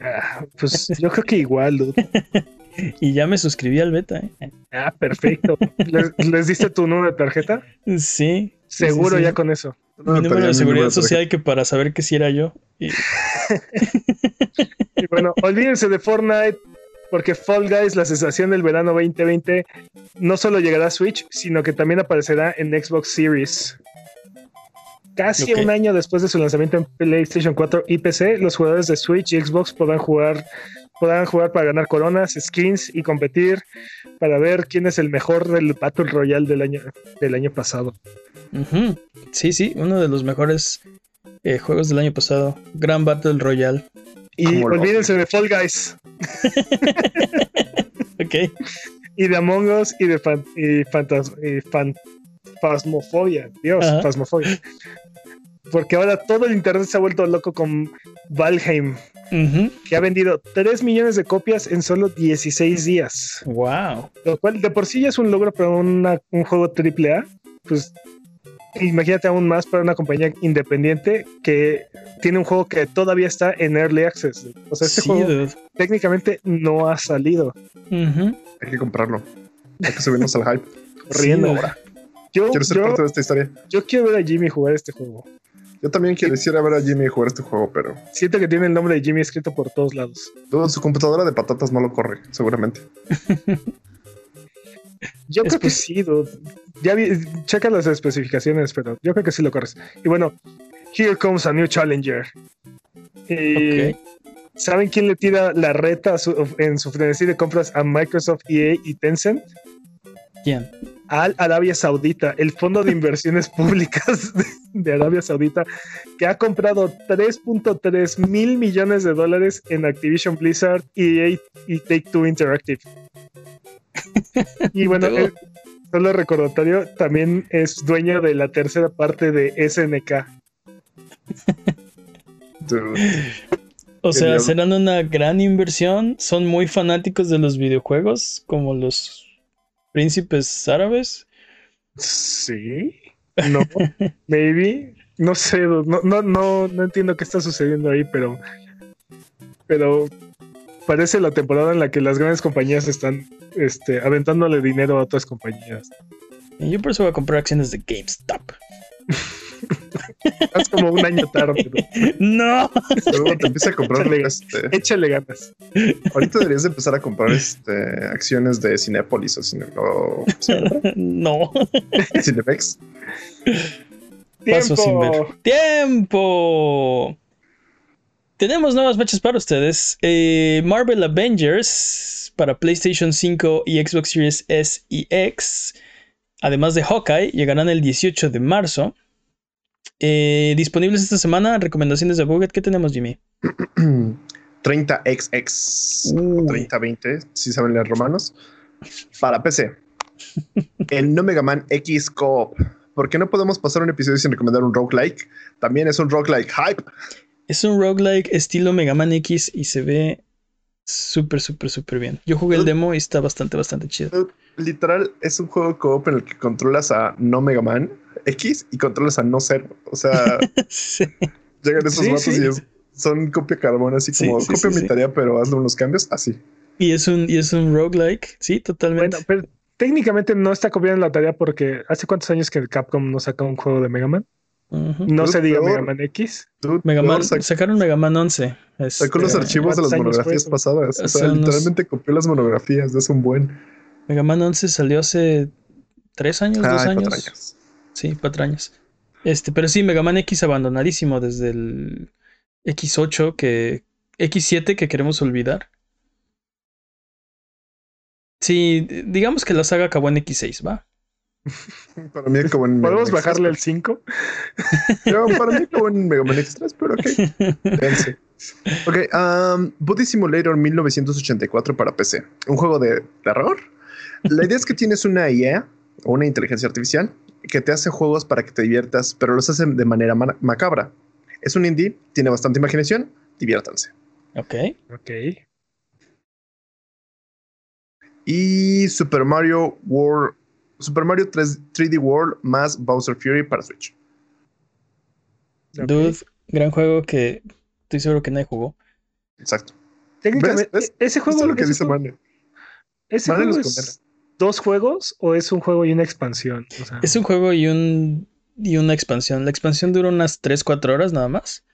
Ah, pues yo creo que igual, (laughs) (laughs) y ya me suscribí al beta. ¿eh? Ah, perfecto. ¿Les, diste tu número de tarjeta? Sí. Seguro ya con eso. mi número de seguridad social que para saber que si era yo. (laughs) y bueno, olvídense de Fortnite, porque Fall Guys, la sensación del verano 2020, no solo llegará a Switch, sino que también aparecerá en Xbox Series. Casi un año después de su lanzamiento en PlayStation 4 y PC, los jugadores de Switch y Xbox podrán jugar, podrán jugar para ganar coronas, skins y competir para ver quién es el mejor del Battle Royale del año, del año pasado. Sí, sí, uno de los mejores eh, juegos del año pasado. Gran Battle Royale. Y olvídense de Fall Guys. (laughs) (laughs) ok. Y de Among Us y de fan, y Fasmofobia. Dios, Fasmofobia. Porque ahora todo el internet se ha vuelto loco con Valheim, que ha vendido 3 millones de copias en solo 16 días. Wow. Lo cual de por sí ya es un logro para un juego AAA. Pues imagínate aún más para una compañía independiente que tiene un juego que todavía está en Early Access. O sea, este juego técnicamente no ha salido. Hay que comprarlo. Hay que subirnos (laughs) al hype. Riendo ahora. Yo, quiero ser parte de esta historia. Yo quiero ver a Jimmy jugar este juego. Yo también quisiera ver a Jimmy jugar este juego, pero. Siento que tiene el nombre de Jimmy escrito por todos lados. Todo su computadora de patatas no lo corre, seguramente. (laughs) Yo creo que sí, Ya checa las especificaciones, pero yo creo que sí lo corres. Y bueno, here comes a new challenger. ¿Saben quién le tira la reta en su frenesí de compras a Microsoft, EA y Tencent? ¿Quién? Al Arabia Saudita, el fondo de inversiones (laughs) públicas de, Arabia Saudita, que ha comprado 3.3 mil millones de dólares en Activision Blizzard, EA y Take Two Interactive. (laughs) y bueno, solo recordatorio, también es dueño de la tercera parte de SNK. O sea, serán una gran inversión. Son muy fanáticos de los videojuegos, como los príncipes árabes. Sí. No, (laughs) maybe. No sé, no, no, no, no entiendo qué está sucediendo ahí, pero. Pero parece la temporada en la que las grandes compañías están este, aventándole dinero a otras compañías. Yo por eso voy a comprar acciones de GameStop. (laughs) Es como un año tarde. No. Luego te empieza a comprar. Échale, este, échale ganas. Ahorita deberías empezar a comprar este, acciones de Cinepolis o, Cine, o No. Cinemex. Paso sin ver. ¡Tiempo! Tenemos nuevas fechas para ustedes. Eh, Marvel Avengers para PlayStation 5 y Xbox Series S y X. Además de Hawkeye, llegarán el 18 de marzo. Eh, disponibles esta semana, recomendaciones de Buget. ¿Qué tenemos, Jimmy? (clears throat) 30XX o 3020, si saben leer romanos, para PC. (laughs) el No Mega Man X Coop. ¿Por qué no podemos pasar un episodio sin recomendar un roguelike? También es un roguelike hype. Es un roguelike estilo Mega Man X y se ve súper, súper, súper bien. Yo jugué el demo y está bastante, bastante chido. Literal, es un juego coop en el que controlas a no Mega Man X y controlas a no Zero. O sea, (laughs) llegan esos matos y son copia carbón, así como copia mi tarea, pero hazle unos cambios así. Y es un, y es un roguelike, sí, totalmente. Bueno, pero técnicamente no está copiando la tarea porque hace cuántos años que el Capcom no saca un juego de Mega Man. No se diga Mega Man X. Mega Man, sacaron Mega Man 11. Sacó los archivos de las monografías pasadas. O sea, literalmente copió las monografías. Es un buen. Mega Man 11 salió hace tres años, dos años. Cuatro años. Sí, cuatro años. Este, pero sí, Mega Man X abandonadísimo desde el X8 que. X7 que queremos olvidar. Sí, digamos que la saga acabó en X6, ¿va? (laughs) Para mí acabó en ¿Podemos bajarle el 5? (laughs) para mí acabó en Mega Man X3, pero ok. Ok, um, Body Simulator 1984 para PC. Un juego de terror. La idea es que tienes una IA o una inteligencia artificial que te hace juegos para que te diviertas, pero los hace de manera macabra. Es un indie, tiene bastante imaginación, diviértanse. Ok. Ok. Y Super Mario World Super Mario 3, d World más Bowser Fury para Switch. Dude, gran juego que estoy seguro que nadie jugó. Exacto. Técnicamente, ese juego. es lo que dice Mane. ¿Ese juego es dos juegos o es un juego y una expansión? Es un juego y, un, y una expansión. La expansión dura unas 3-4 horas nada más.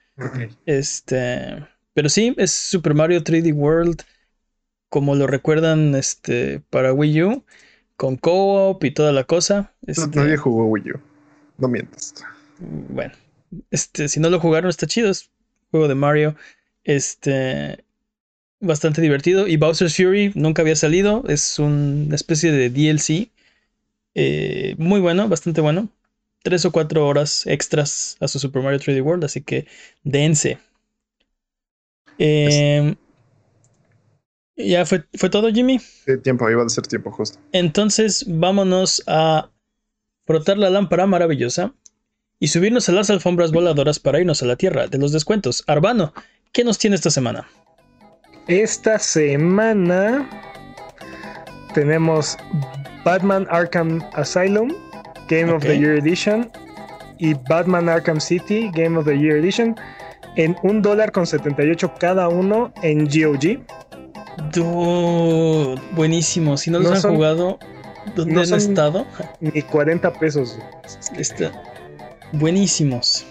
Este. Pero sí, es Super Mario 3D World. Como lo recuerdan este, para Wii U con co-op y toda la cosa. Este, nadie jugó Wii U. No mientas. Bueno, este, si no lo jugaron, está chido. Es juego de Mario. Este. Bastante divertido. Y Bowser's Fury nunca había salido. Es una especie de DLC. Eh, muy bueno, bastante bueno. Tres o cuatro horas extras a su Super Mario 3D World. Así que dense. Eh, ¿Ya fue, fue todo, Jimmy? Tiempo, iba a ser tiempo justo. Entonces, vámonos a frotar la lámpara maravillosa y subirnos a las alfombras voladoras para irnos a la tierra de los descuentos. Arbano, ¿qué nos tiene esta semana? Esta semana tenemos Batman Arkham Asylum, Game of the Year Edition, y Batman Arkham City, Game of the Year Edition, en un dólar con 78 cada uno en GOG buenísimo. Si no los han jugado, ¿dónde han estado? Ni 40 pesos. Está buenísimos.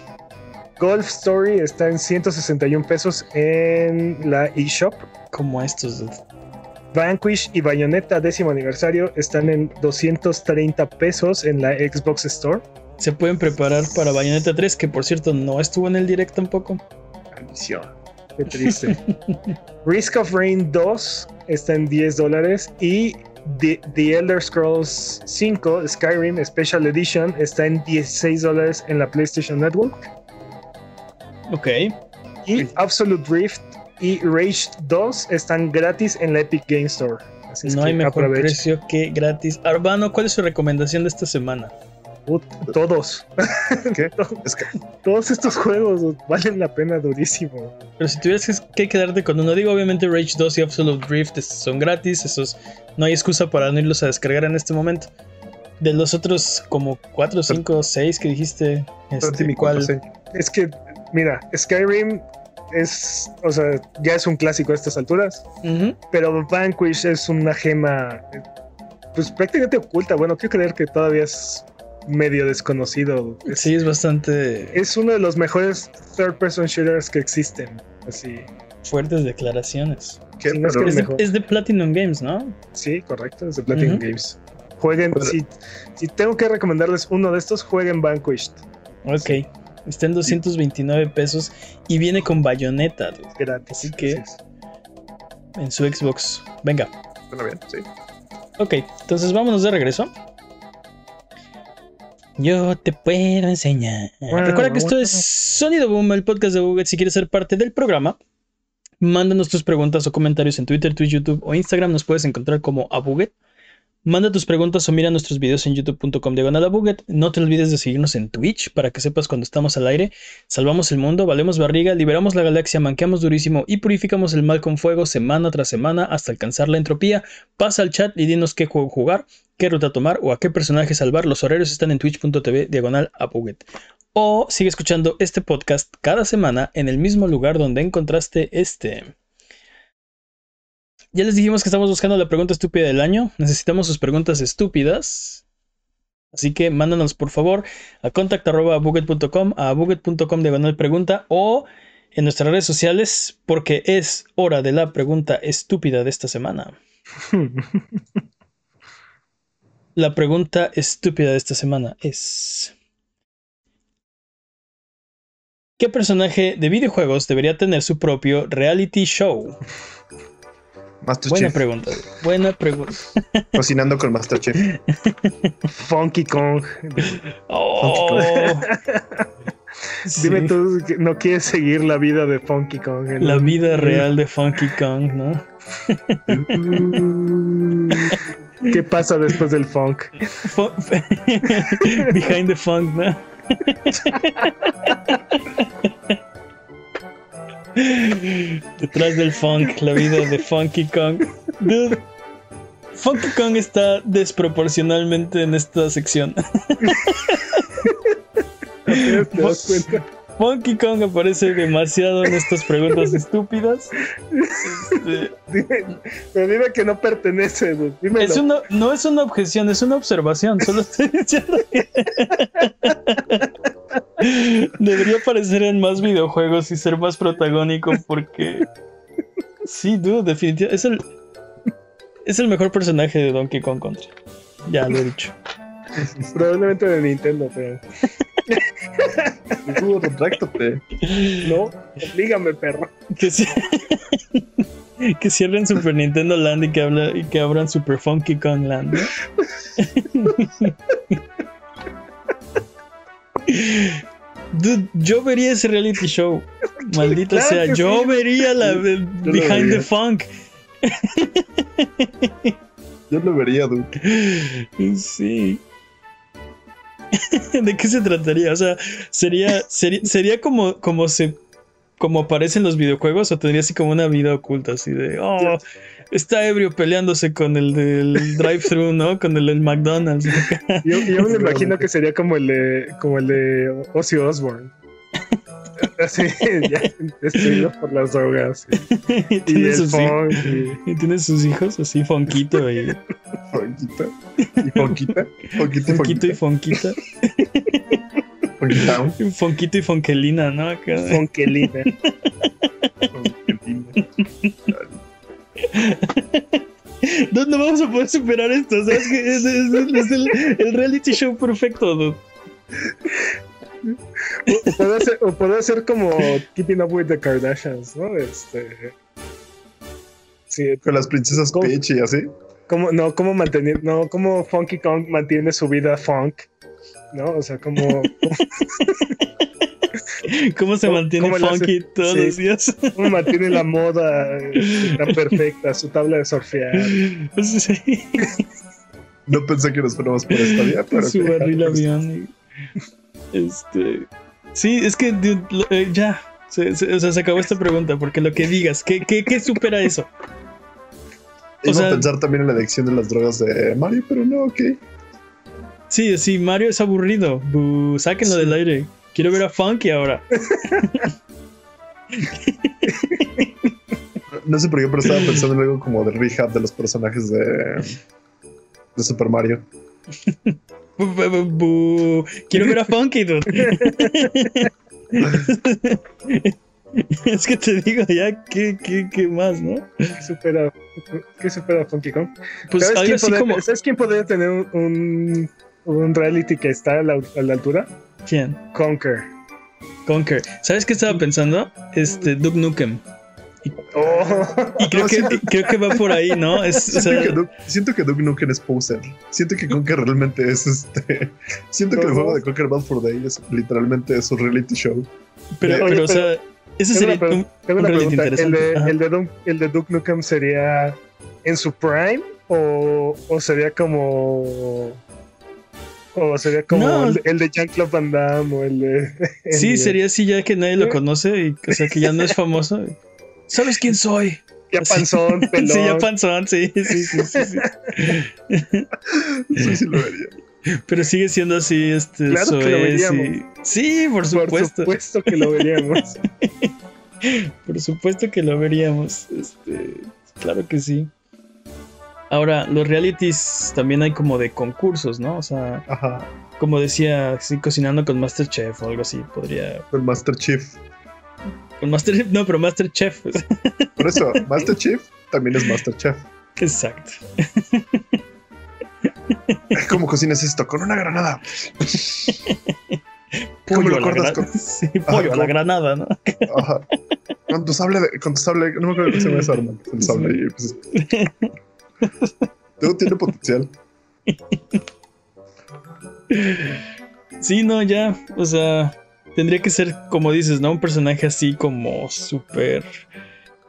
Golf Story está en 161 pesos en la eShop. Como estos. Vanquish y Bayonetta décimo aniversario están en 230 pesos en la Xbox Store. Se pueden preparar para Bayonetta 3, que por cierto no estuvo en el direct tampoco. Maldición. Qué triste. (laughs) Risk of Rain 2 está en 10 dólares y The, Elder Scrolls 5 Skyrim Special Edition está en 16 dólares en la PlayStation Network. Ok. Y Absolute Rift y Rage 2 están gratis en la Epic Game Store. no hay mejor precio que gratis. Arbano, ¿cuál es su recomendación de esta semana? todos. (laughs) ¿Qué? Todos estos juegos valen la pena durísimo. Pero si tuvieras que quedarte con uno, digo, obviamente Rage 2 y Absolute Drift son gratis, esos no hay excusa para no irlos a descargar en este momento. De los otros como 4, 5, 6 que dijiste, este, ¿cuál? Es que, mira, Skyrim es, o sea, ya es un clásico a estas alturas, pero Vanquish es una gema, pues prácticamente oculta. Bueno, quiero creer que todavía es medio desconocido. sí, es bastante. Es uno de los mejores third-person shooters que existen. Así. Fuertes declaraciones. es, de, Platinum Games, ¿no? Sí, correcto, es de Platinum Games. Jueguen, si, si, tengo que recomendarles uno de estos, jueguen Vanquished. Ok. Está en 229 pesos y viene con bayoneta. Gratis. Así que en su Xbox. Venga. Bueno, bien, sí. Ok, entonces vámonos de regreso. Yo te puedo enseñar. Recuerda que esto es Sonido Boom, el podcast de Google. Si quieres ser parte del programa, mándanos tus preguntas o comentarios en Twitter, Twitch, YouTube o Instagram. Nos puedes encontrar como Abuget. Manda tus preguntas o mira nuestros videos en youtube.com diagonal No te olvides de seguirnos en Twitch para que sepas cuando estamos al aire. Salvamos el mundo, valemos barriga, liberamos la galaxia, manqueamos durísimo y purificamos el mal con fuego semana tras semana hasta alcanzar la entropía. Pasa al chat y dinos qué juego jugar, qué ruta tomar o a qué personaje salvar. Los horarios están en twitch.tv diagonal O sigue escuchando este podcast cada semana en el mismo lugar donde encontraste este. Ya les dijimos que estamos buscando la pregunta estúpida del año. Necesitamos sus preguntas estúpidas. Así que mándanos por favor a contact.buget.com, a buget.com diagonal pregunta o en nuestras redes sociales porque es hora de la pregunta estúpida de esta semana. (laughs) la pregunta estúpida de esta semana es... ¿Qué personaje de videojuegos debería tener su propio reality show? Buena pregunta. Buena pregunta. (laughs) Cocinando con Masterchef. Funky Kong. Oh. Dime tú, ¿no quieres seguir la vida de Funky Kong? La vida real de Funky Kong, ¿no? (laughs) ¿Qué pasa después del funk? (laughs) Behind the funk, ¿no? (laughs) Detrás del funk, la vida de Funky Kong. Dude, Funky Kong está desproporcionalmente en esta sección. ¿Te das cuenta? Funky Kong aparece demasiado en estas preguntas estúpidas. Este... Dime, dime que no pertenece, es una, no es una objeción, es una observación. Solo estoy diciendo que debería aparecer en más videojuegos y ser más protagónico porque sí, dude, definitivamente es el es el mejor personaje de Donkey Kong Country. Ya lo he dicho. Probablemente de Nintendo, pero. No, dígame, perro. Que, que cierren Super Nintendo Land y que, habla, y que abran Super Funky Kong Land. Dude, yo vería ese reality show. (laughs) Maldita sea, yo vería la Behind the Funk. Yo lo vería, dude. Sí. ¿De qué se trataría? O sea, sería, sería, sería como, como se como aparece en los videojuegos o tendría así como una vida oculta así de oh está ebrio peleándose con el del drive-thru, ¿no? Con el del McDonald's. Yo, me imagino que sería como el de como el de Ozzy Osbourne. (laughs) Así, ya destruido por las drogas. Y, tiene, sus y... tiene sus hijos así, Fonquito y. Fonquito. Y Fonquita. Fonquito, Fonquito y Fonquita. Fonquito y Fonquelina, ¿no? Fonquelina. (laughs) ¿Dónde vamos a poder superar esto? O es, es, el, reality show perfecto, dude. O puede, ser, como Keeping Up with the Kardashians, ¿no? Este. Sí, con las princesas Peach y así. ¿Cómo, no, cómo mantener, no, cómo Funky Kong mantiene su vida funk, ¿no? O sea, como. (laughs) (laughs) ¿Cómo se mantiene funky todos los días? ¿Cómo mantiene la moda tan (laughs) perfecta, su tabla de surfear? Sí. No pensé que nos fuéramos por esta vía, pero. Su barril avión. Este. Sí, es que eh, ya. Se, o sea, se acabó esta pregunta, porque lo que digas, ¿qué, qué, qué supera eso? O Iba a pensar también en la adicción de las drogas de Mario, pero no, ok. Sí, sí, Mario es aburrido. sáquenlo del aire. Quiero ver a Funky ahora. no sé por qué, pero estaba pensando en algo como de rehab de los personajes de, de Super Mario. Quiero ver a Funky, dude. es que te digo ya, ¿qué, qué, qué más, no? ¿Qué supera, qué supera Funky Kong? Pues ¿Sabes, quién podría, como... ¿Sabes quién podría tener un, un, reality que está a la, a la, altura? ¿Quién? Conker. Conker. ¿Sabes qué estaba pensando? Este, Duke Nukem. Oh. Y creo, que, creo que va por ahí, ¿no? siento, que Duke, Nukem es poser. Siento que Conker realmente es este. Siento que el juego de Conker Bad for Day es literalmente es un reality show. Pero, pero, o sea, ese sería un, reality interesante. El de, Duke, el de Duke Nukem sería en su prime o, o sería como o sería como el, de Jean-Claude Van Damme o el de. (laughs) sí, sería así ya que nadie lo conoce y o sea, que ya no es (laughs) famoso. ¿Sabes quién soy? Ya panzón, pelón. (laughs) Sí, ya panzón, sí, sí, sí, sí. Sí, sí, sí lo vería. Pero sigue siendo así, este. Claro que lo veríamos. Sí, por supuesto. Por supuesto que lo veríamos. por supuesto que lo veríamos. Este, claro que sí. Ahora, los realities también hay como de concursos, ¿no? O sea, Ajá. como decía, así cocinando con Masterchef o algo así, podría. Con Masterchef. Con Master, no, pero Masterchef. Por eso, Masterchef también es Masterchef. Exacto. (laughs) ¿Cómo cocinas esto? Con una granada. ¿Cómo lo cortas con... Sí, pollo a la granada, ¿no? Ajá. Con tu sable, de... con tu sable, no me acuerdo cómo se llama esa arma. El sable y pues... (laughs) Todo tiene potencial. Sí, no, ya, o sea, tendría que ser, como dices, ¿no? Un personaje así como súper...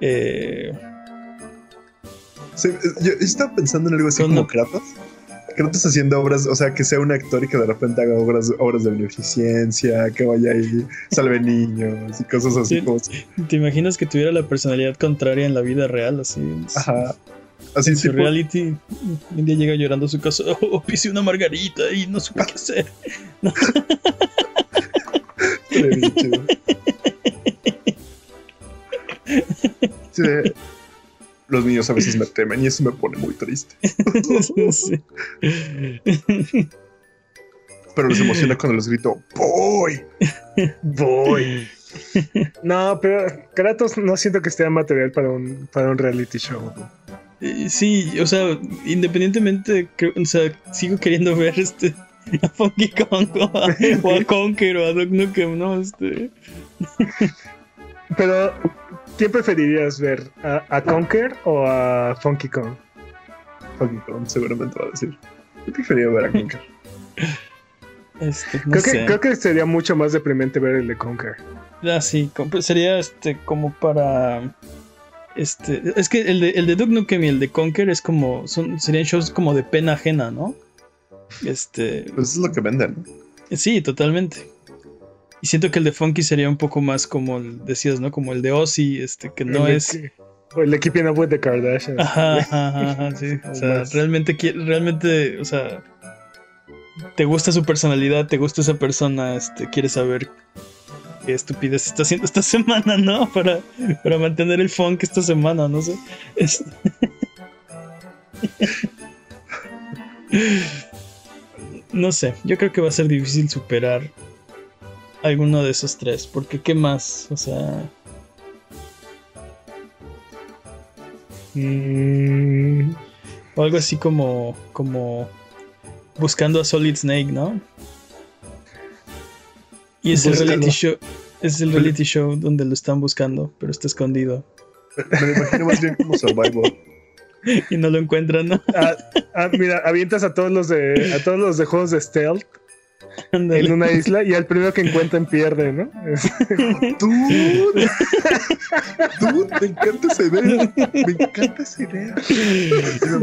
Eh... Sí, yo estaba pensando en algo así como Kratos. Kratos haciendo obras, o sea, que sea un actor y que de repente haga obras, obras de beneficencia, que vaya ahí, salve niños y cosas así. como... ¿Te imaginas que tuviera la personalidad contraria en la vida real? Así. Ajá. Así reality, un día llega llorando a su casa, (laughs) oh, pise una margarita y no supe qué hacer. (laughs) los niños a veces me temen y eso me pone muy triste. (laughs) Pero les emociona cuando les grito ¡Voy! ¡Voy! No, pero Kratos no siento que esté material para un, para un reality show. Sí, o sea, independientemente, o sea, sigo queriendo ver este (laughs) a Funky Kong o a, (laughs) Conker o a Duke Nukem, ¿no? Este. Pero, ¿quién preferirías ver? ¿A, a Conker o a Funky Kong? Funky Kong, seguramente va a decir. Yo preferiría ver a Conker. (laughs) Este, creo, Que, creo que sería mucho más deprimente ver el de Conker. Ah, sí, sería este como para. Este, es que el de, el de Duke Nukem y el de Conker es como. Son, serían shows como de pena ajena, ¿no? Este. Pues es lo que venden. Sí, totalmente. Y siento que el de Funky sería un poco más como decías, ¿no? Como el de Ozzy, este, que no es. O el de Keeping Up with the Kardashians. Ajá, ajá, ajá, sí. (laughs) O sea, realmente, realmente, o sea, te gusta su personalidad, te gusta esa persona, este, quieres saber qué estupidez está haciendo esta semana, ¿no? Para, para mantener el funk esta semana, no sé. (laughs) No sé, yo creo que va a ser difícil superar alguno de esos tres, porque ¿qué más? O sea... Mm, o algo así como, como buscando a Solid Snake, ¿no? Y es el reality show, es el reality show donde lo están buscando, pero está escondido. Me lo imagino más bien como Survivor. (laughs) y no lo encuentran, ¿no? Ah, ah, mira, avientas a todos los de a todos los de juegos de stealth en una isla y al primero que encuentren pierde, ¿no? (laughs) Dude, dude, me encanta esa idea, me encanta esa idea.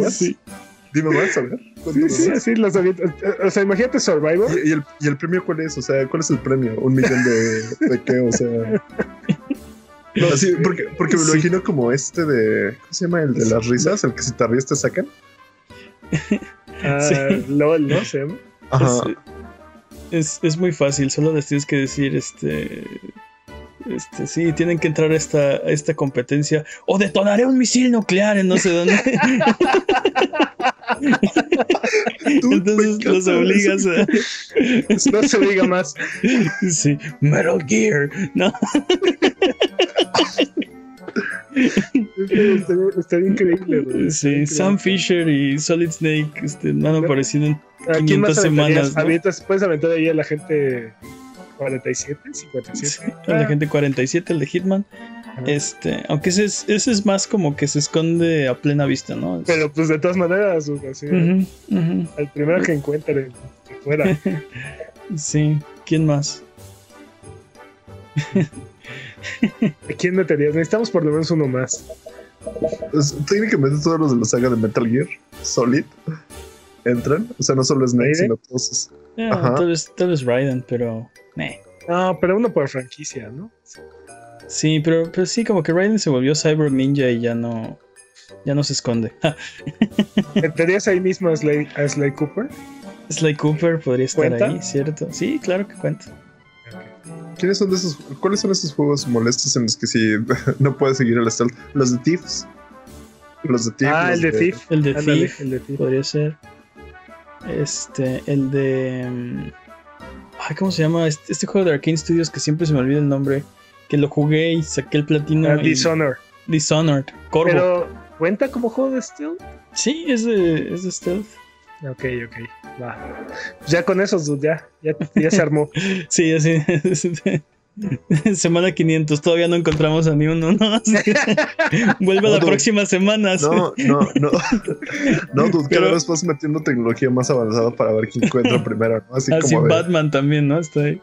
Sí. Dime más, a ver. Sí, sí, así los O sea, imagínate Survivor. ¿Y, el, ¿Y, el, premio cuál es? O sea, ¿cuál es el premio? ¿Un millón de, de qué? O sea. (laughs) así, porque, porque me lo imagino como este de. ¿Cómo se llama? El de las risas, el que si te ríes te sacan. (laughs) Ah, LOL, ¿no? Se llama. Ajá. Es, es, muy fácil, solo les tienes que decir este este, sí, tienen que entrar a esta, esta competencia. O detonaré un misil nuclear en no sé dónde. (laughs) Entonces los obligas a. (laughs) No se diga más. Sí, Metal Gear. No. Está, increíble, Sí, Sam Fisher y Solid Snake este, no han aparecido en 500 semanas. ¿no? Puedes aventar ahí a la gente 47, 57. el de gente 47, el de Hitman. Este, aunque ese es, ese es más como que se esconde a plena vista, ¿no? Pero pues de todas maneras, así, el primero que encuentre fuera. (laughs) sí, ¿quién más? ¿A quién meterías? Necesitamos por lo menos uno más. Pues, técnicamente todos los de la saga de Metal Gear Solid entran. O sea, no solo Snake, sino todos. tal, vez, tal vez Raiden, pero no, pero uno por franquicia, ¿no? Sí, pero, pero sí, como que Raiden se volvió Cyber Ninja y ya no. Ya no se esconde. (laughs) ¿Meterías ahí mismo a Sly, Cooper? Sly Cooper podría estar ahí, ¿cierto? Sí, claro que cuenta. ¿Quiénes son de esos, ¿Cuáles son esos juegos molestos en los que sí (laughs) no puedes seguir el stealth? Los de Thieves. Los de Thief. Ah, el de, Thief. El de Thief. El de Thief. Podría ser. Este, el de. Mm, ¿cómo se llama? Este, este, juego de Arkane Studios que siempre se me olvida el nombre. Que lo jugué y saqué el platino. Uh, Dishonored. Dishonored. Corvo. Pero, ¿cuenta como juego de stealth? Sí, es de, es de stealth. Ok, ok. Va. Ya con esos, ya, ya, ya se armó. (laughs) sí, así. (laughs) (laughs) Semana 500, todavía no encontramos a ni uno, ¿no? (laughs) (laughs) Vuelve la próxima semana. No, no, no. No, tú cada vez vas metiendo tecnología más avanzada para ver quién encuentra primero, ¿no? Así, Así como Batman también, ¿no? Está ahí.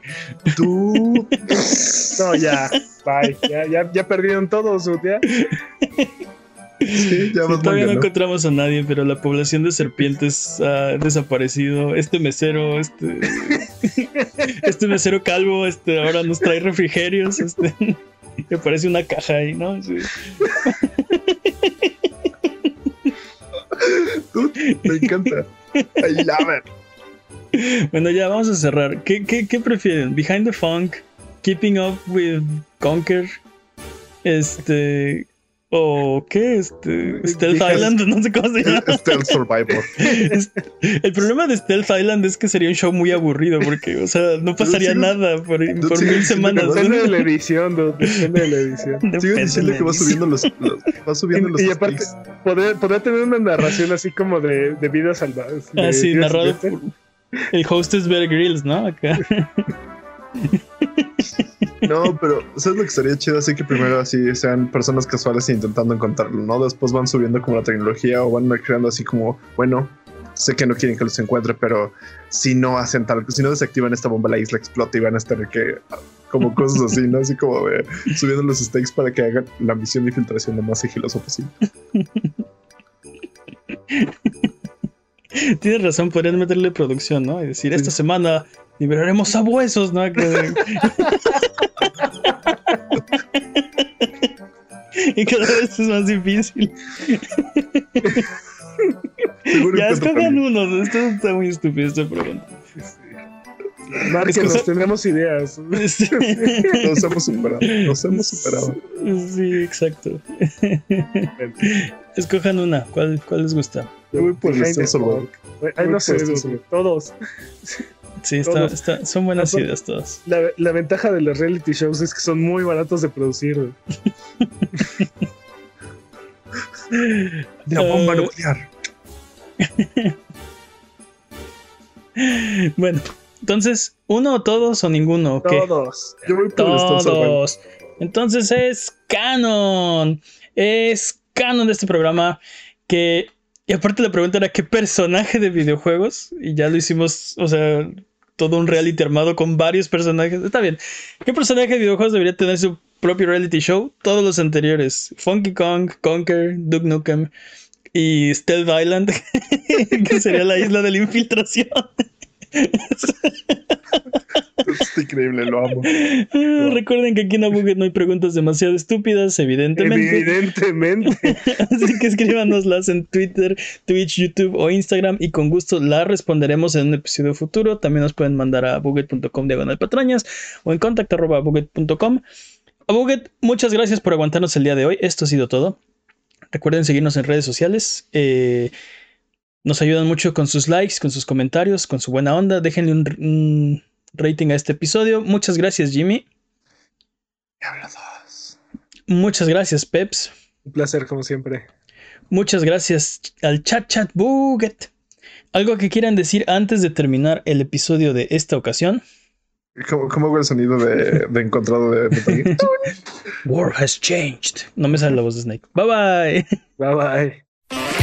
Tú. No, ya. Bye. Ya, ya, ya perdieron todos, ya. Todavía no encontramos a nadie, pero la población de serpientes ha desaparecido. Este mesero, este, (laughs) este mesero calvo, este, ahora nos trae refrigerios, este, (laughs) que parece una caja ahí, ¿no? (laughs) me encanta. I love it. Bueno, ya vamos a cerrar. ¿Qué, qué, qué prefieren? Behind the Funk, Keeping Up with Conquer, este, o qué, este, Stealth Island, no sé cómo se llama. Stealth Survivor. (laughs) el problema de Stealth Island es que sería un show muy aburrido porque, o sea, no pasaría nada por, por mil semanas. (laughs) Depende de la edición, depende de la edición. (laughs) Sigo diciendo que va subiendo los, va subiendo los y, aparte, podría, tener una narración así como de, de vida salvaje. Ah, sí, narrado por el host es Bear Grylls, ¿no? Acá. No, pero ¿sabes lo que estaría chido? Así que primero así sean personas casuales intentando encontrarlo, ¿no? Después van subiendo como la tecnología o van creando así como, bueno, sé que no quieren que los encuentre, pero si no hacen tal, si no desactivan esta bomba, la isla explota y van a estar que como cosas así, ¿no? Así como subiendo los stakes para que hagan la misión de infiltración lo más sigiloso posible. Tienes razón, podrían meterle producción, ¿no? Y decir, esta semana liberaremos sabuesos, ¿no? (laughs) y cada vez es más difícil. ya escojan uno, esto está muy estúpido esta pregunta. Márquenos, tenemos ideas. (laughs) Nos hemos superado. Nos hemos superado. Sí, exacto. Escojan una. ¿Cuál, cuál les gusta? Yo voy por Ay, no sé, todos. Sí, está, está, son buenas ideas todas. La, la, ventaja de los reality shows es que son muy baratos de producir. La bomba nuclear. bueno, entonces, ¿uno o todos o ninguno? ¿o qué? Todos. Yo voy por todos. Entonces es canon. Es canon de este programa que y aparte la pregunta era qué personaje de videojuegos, y ya lo hicimos, o sea, todo un reality armado con varios personajes. Está bien. ¿Qué personaje de videojuegos debería tener su propio reality show? Todos los anteriores. Funky Kong, Conker, Duke Nukem. y Stealth Island, (laughs) que sería la isla de la infiltración. Es increíble, lo amo. Ah, recuerden que aquí en Abuget no hay preguntas demasiado estúpidas, evidentemente. Evidentemente. (laughs) Así que escríbanoslas en Twitter, Twitch, YouTube o Instagram y con gusto las responderemos en un episodio futuro. También nos pueden mandar a buget.com diagonal patrañas o en contacto arroba buget.com. Abuget, muchas gracias por aguantarnos el día de hoy. Esto ha sido todo. Recuerden seguirnos en redes sociales. Eh, nos ayudan mucho con sus likes, con sus comentarios, con su buena onda. Déjenle un, rating a este episodio. Muchas gracias, Jimmy. Muchas gracias, Peps. Un placer, como siempre. Muchas gracias al Chat Chat Buget. ¿Algo que quieran decir antes de terminar el episodio de esta ocasión? ¿Cómo, cómo hago el sonido de, de encontrado de Metal (laughs) War has changed. No me sale la voz de Snake. Bye bye. Bye bye.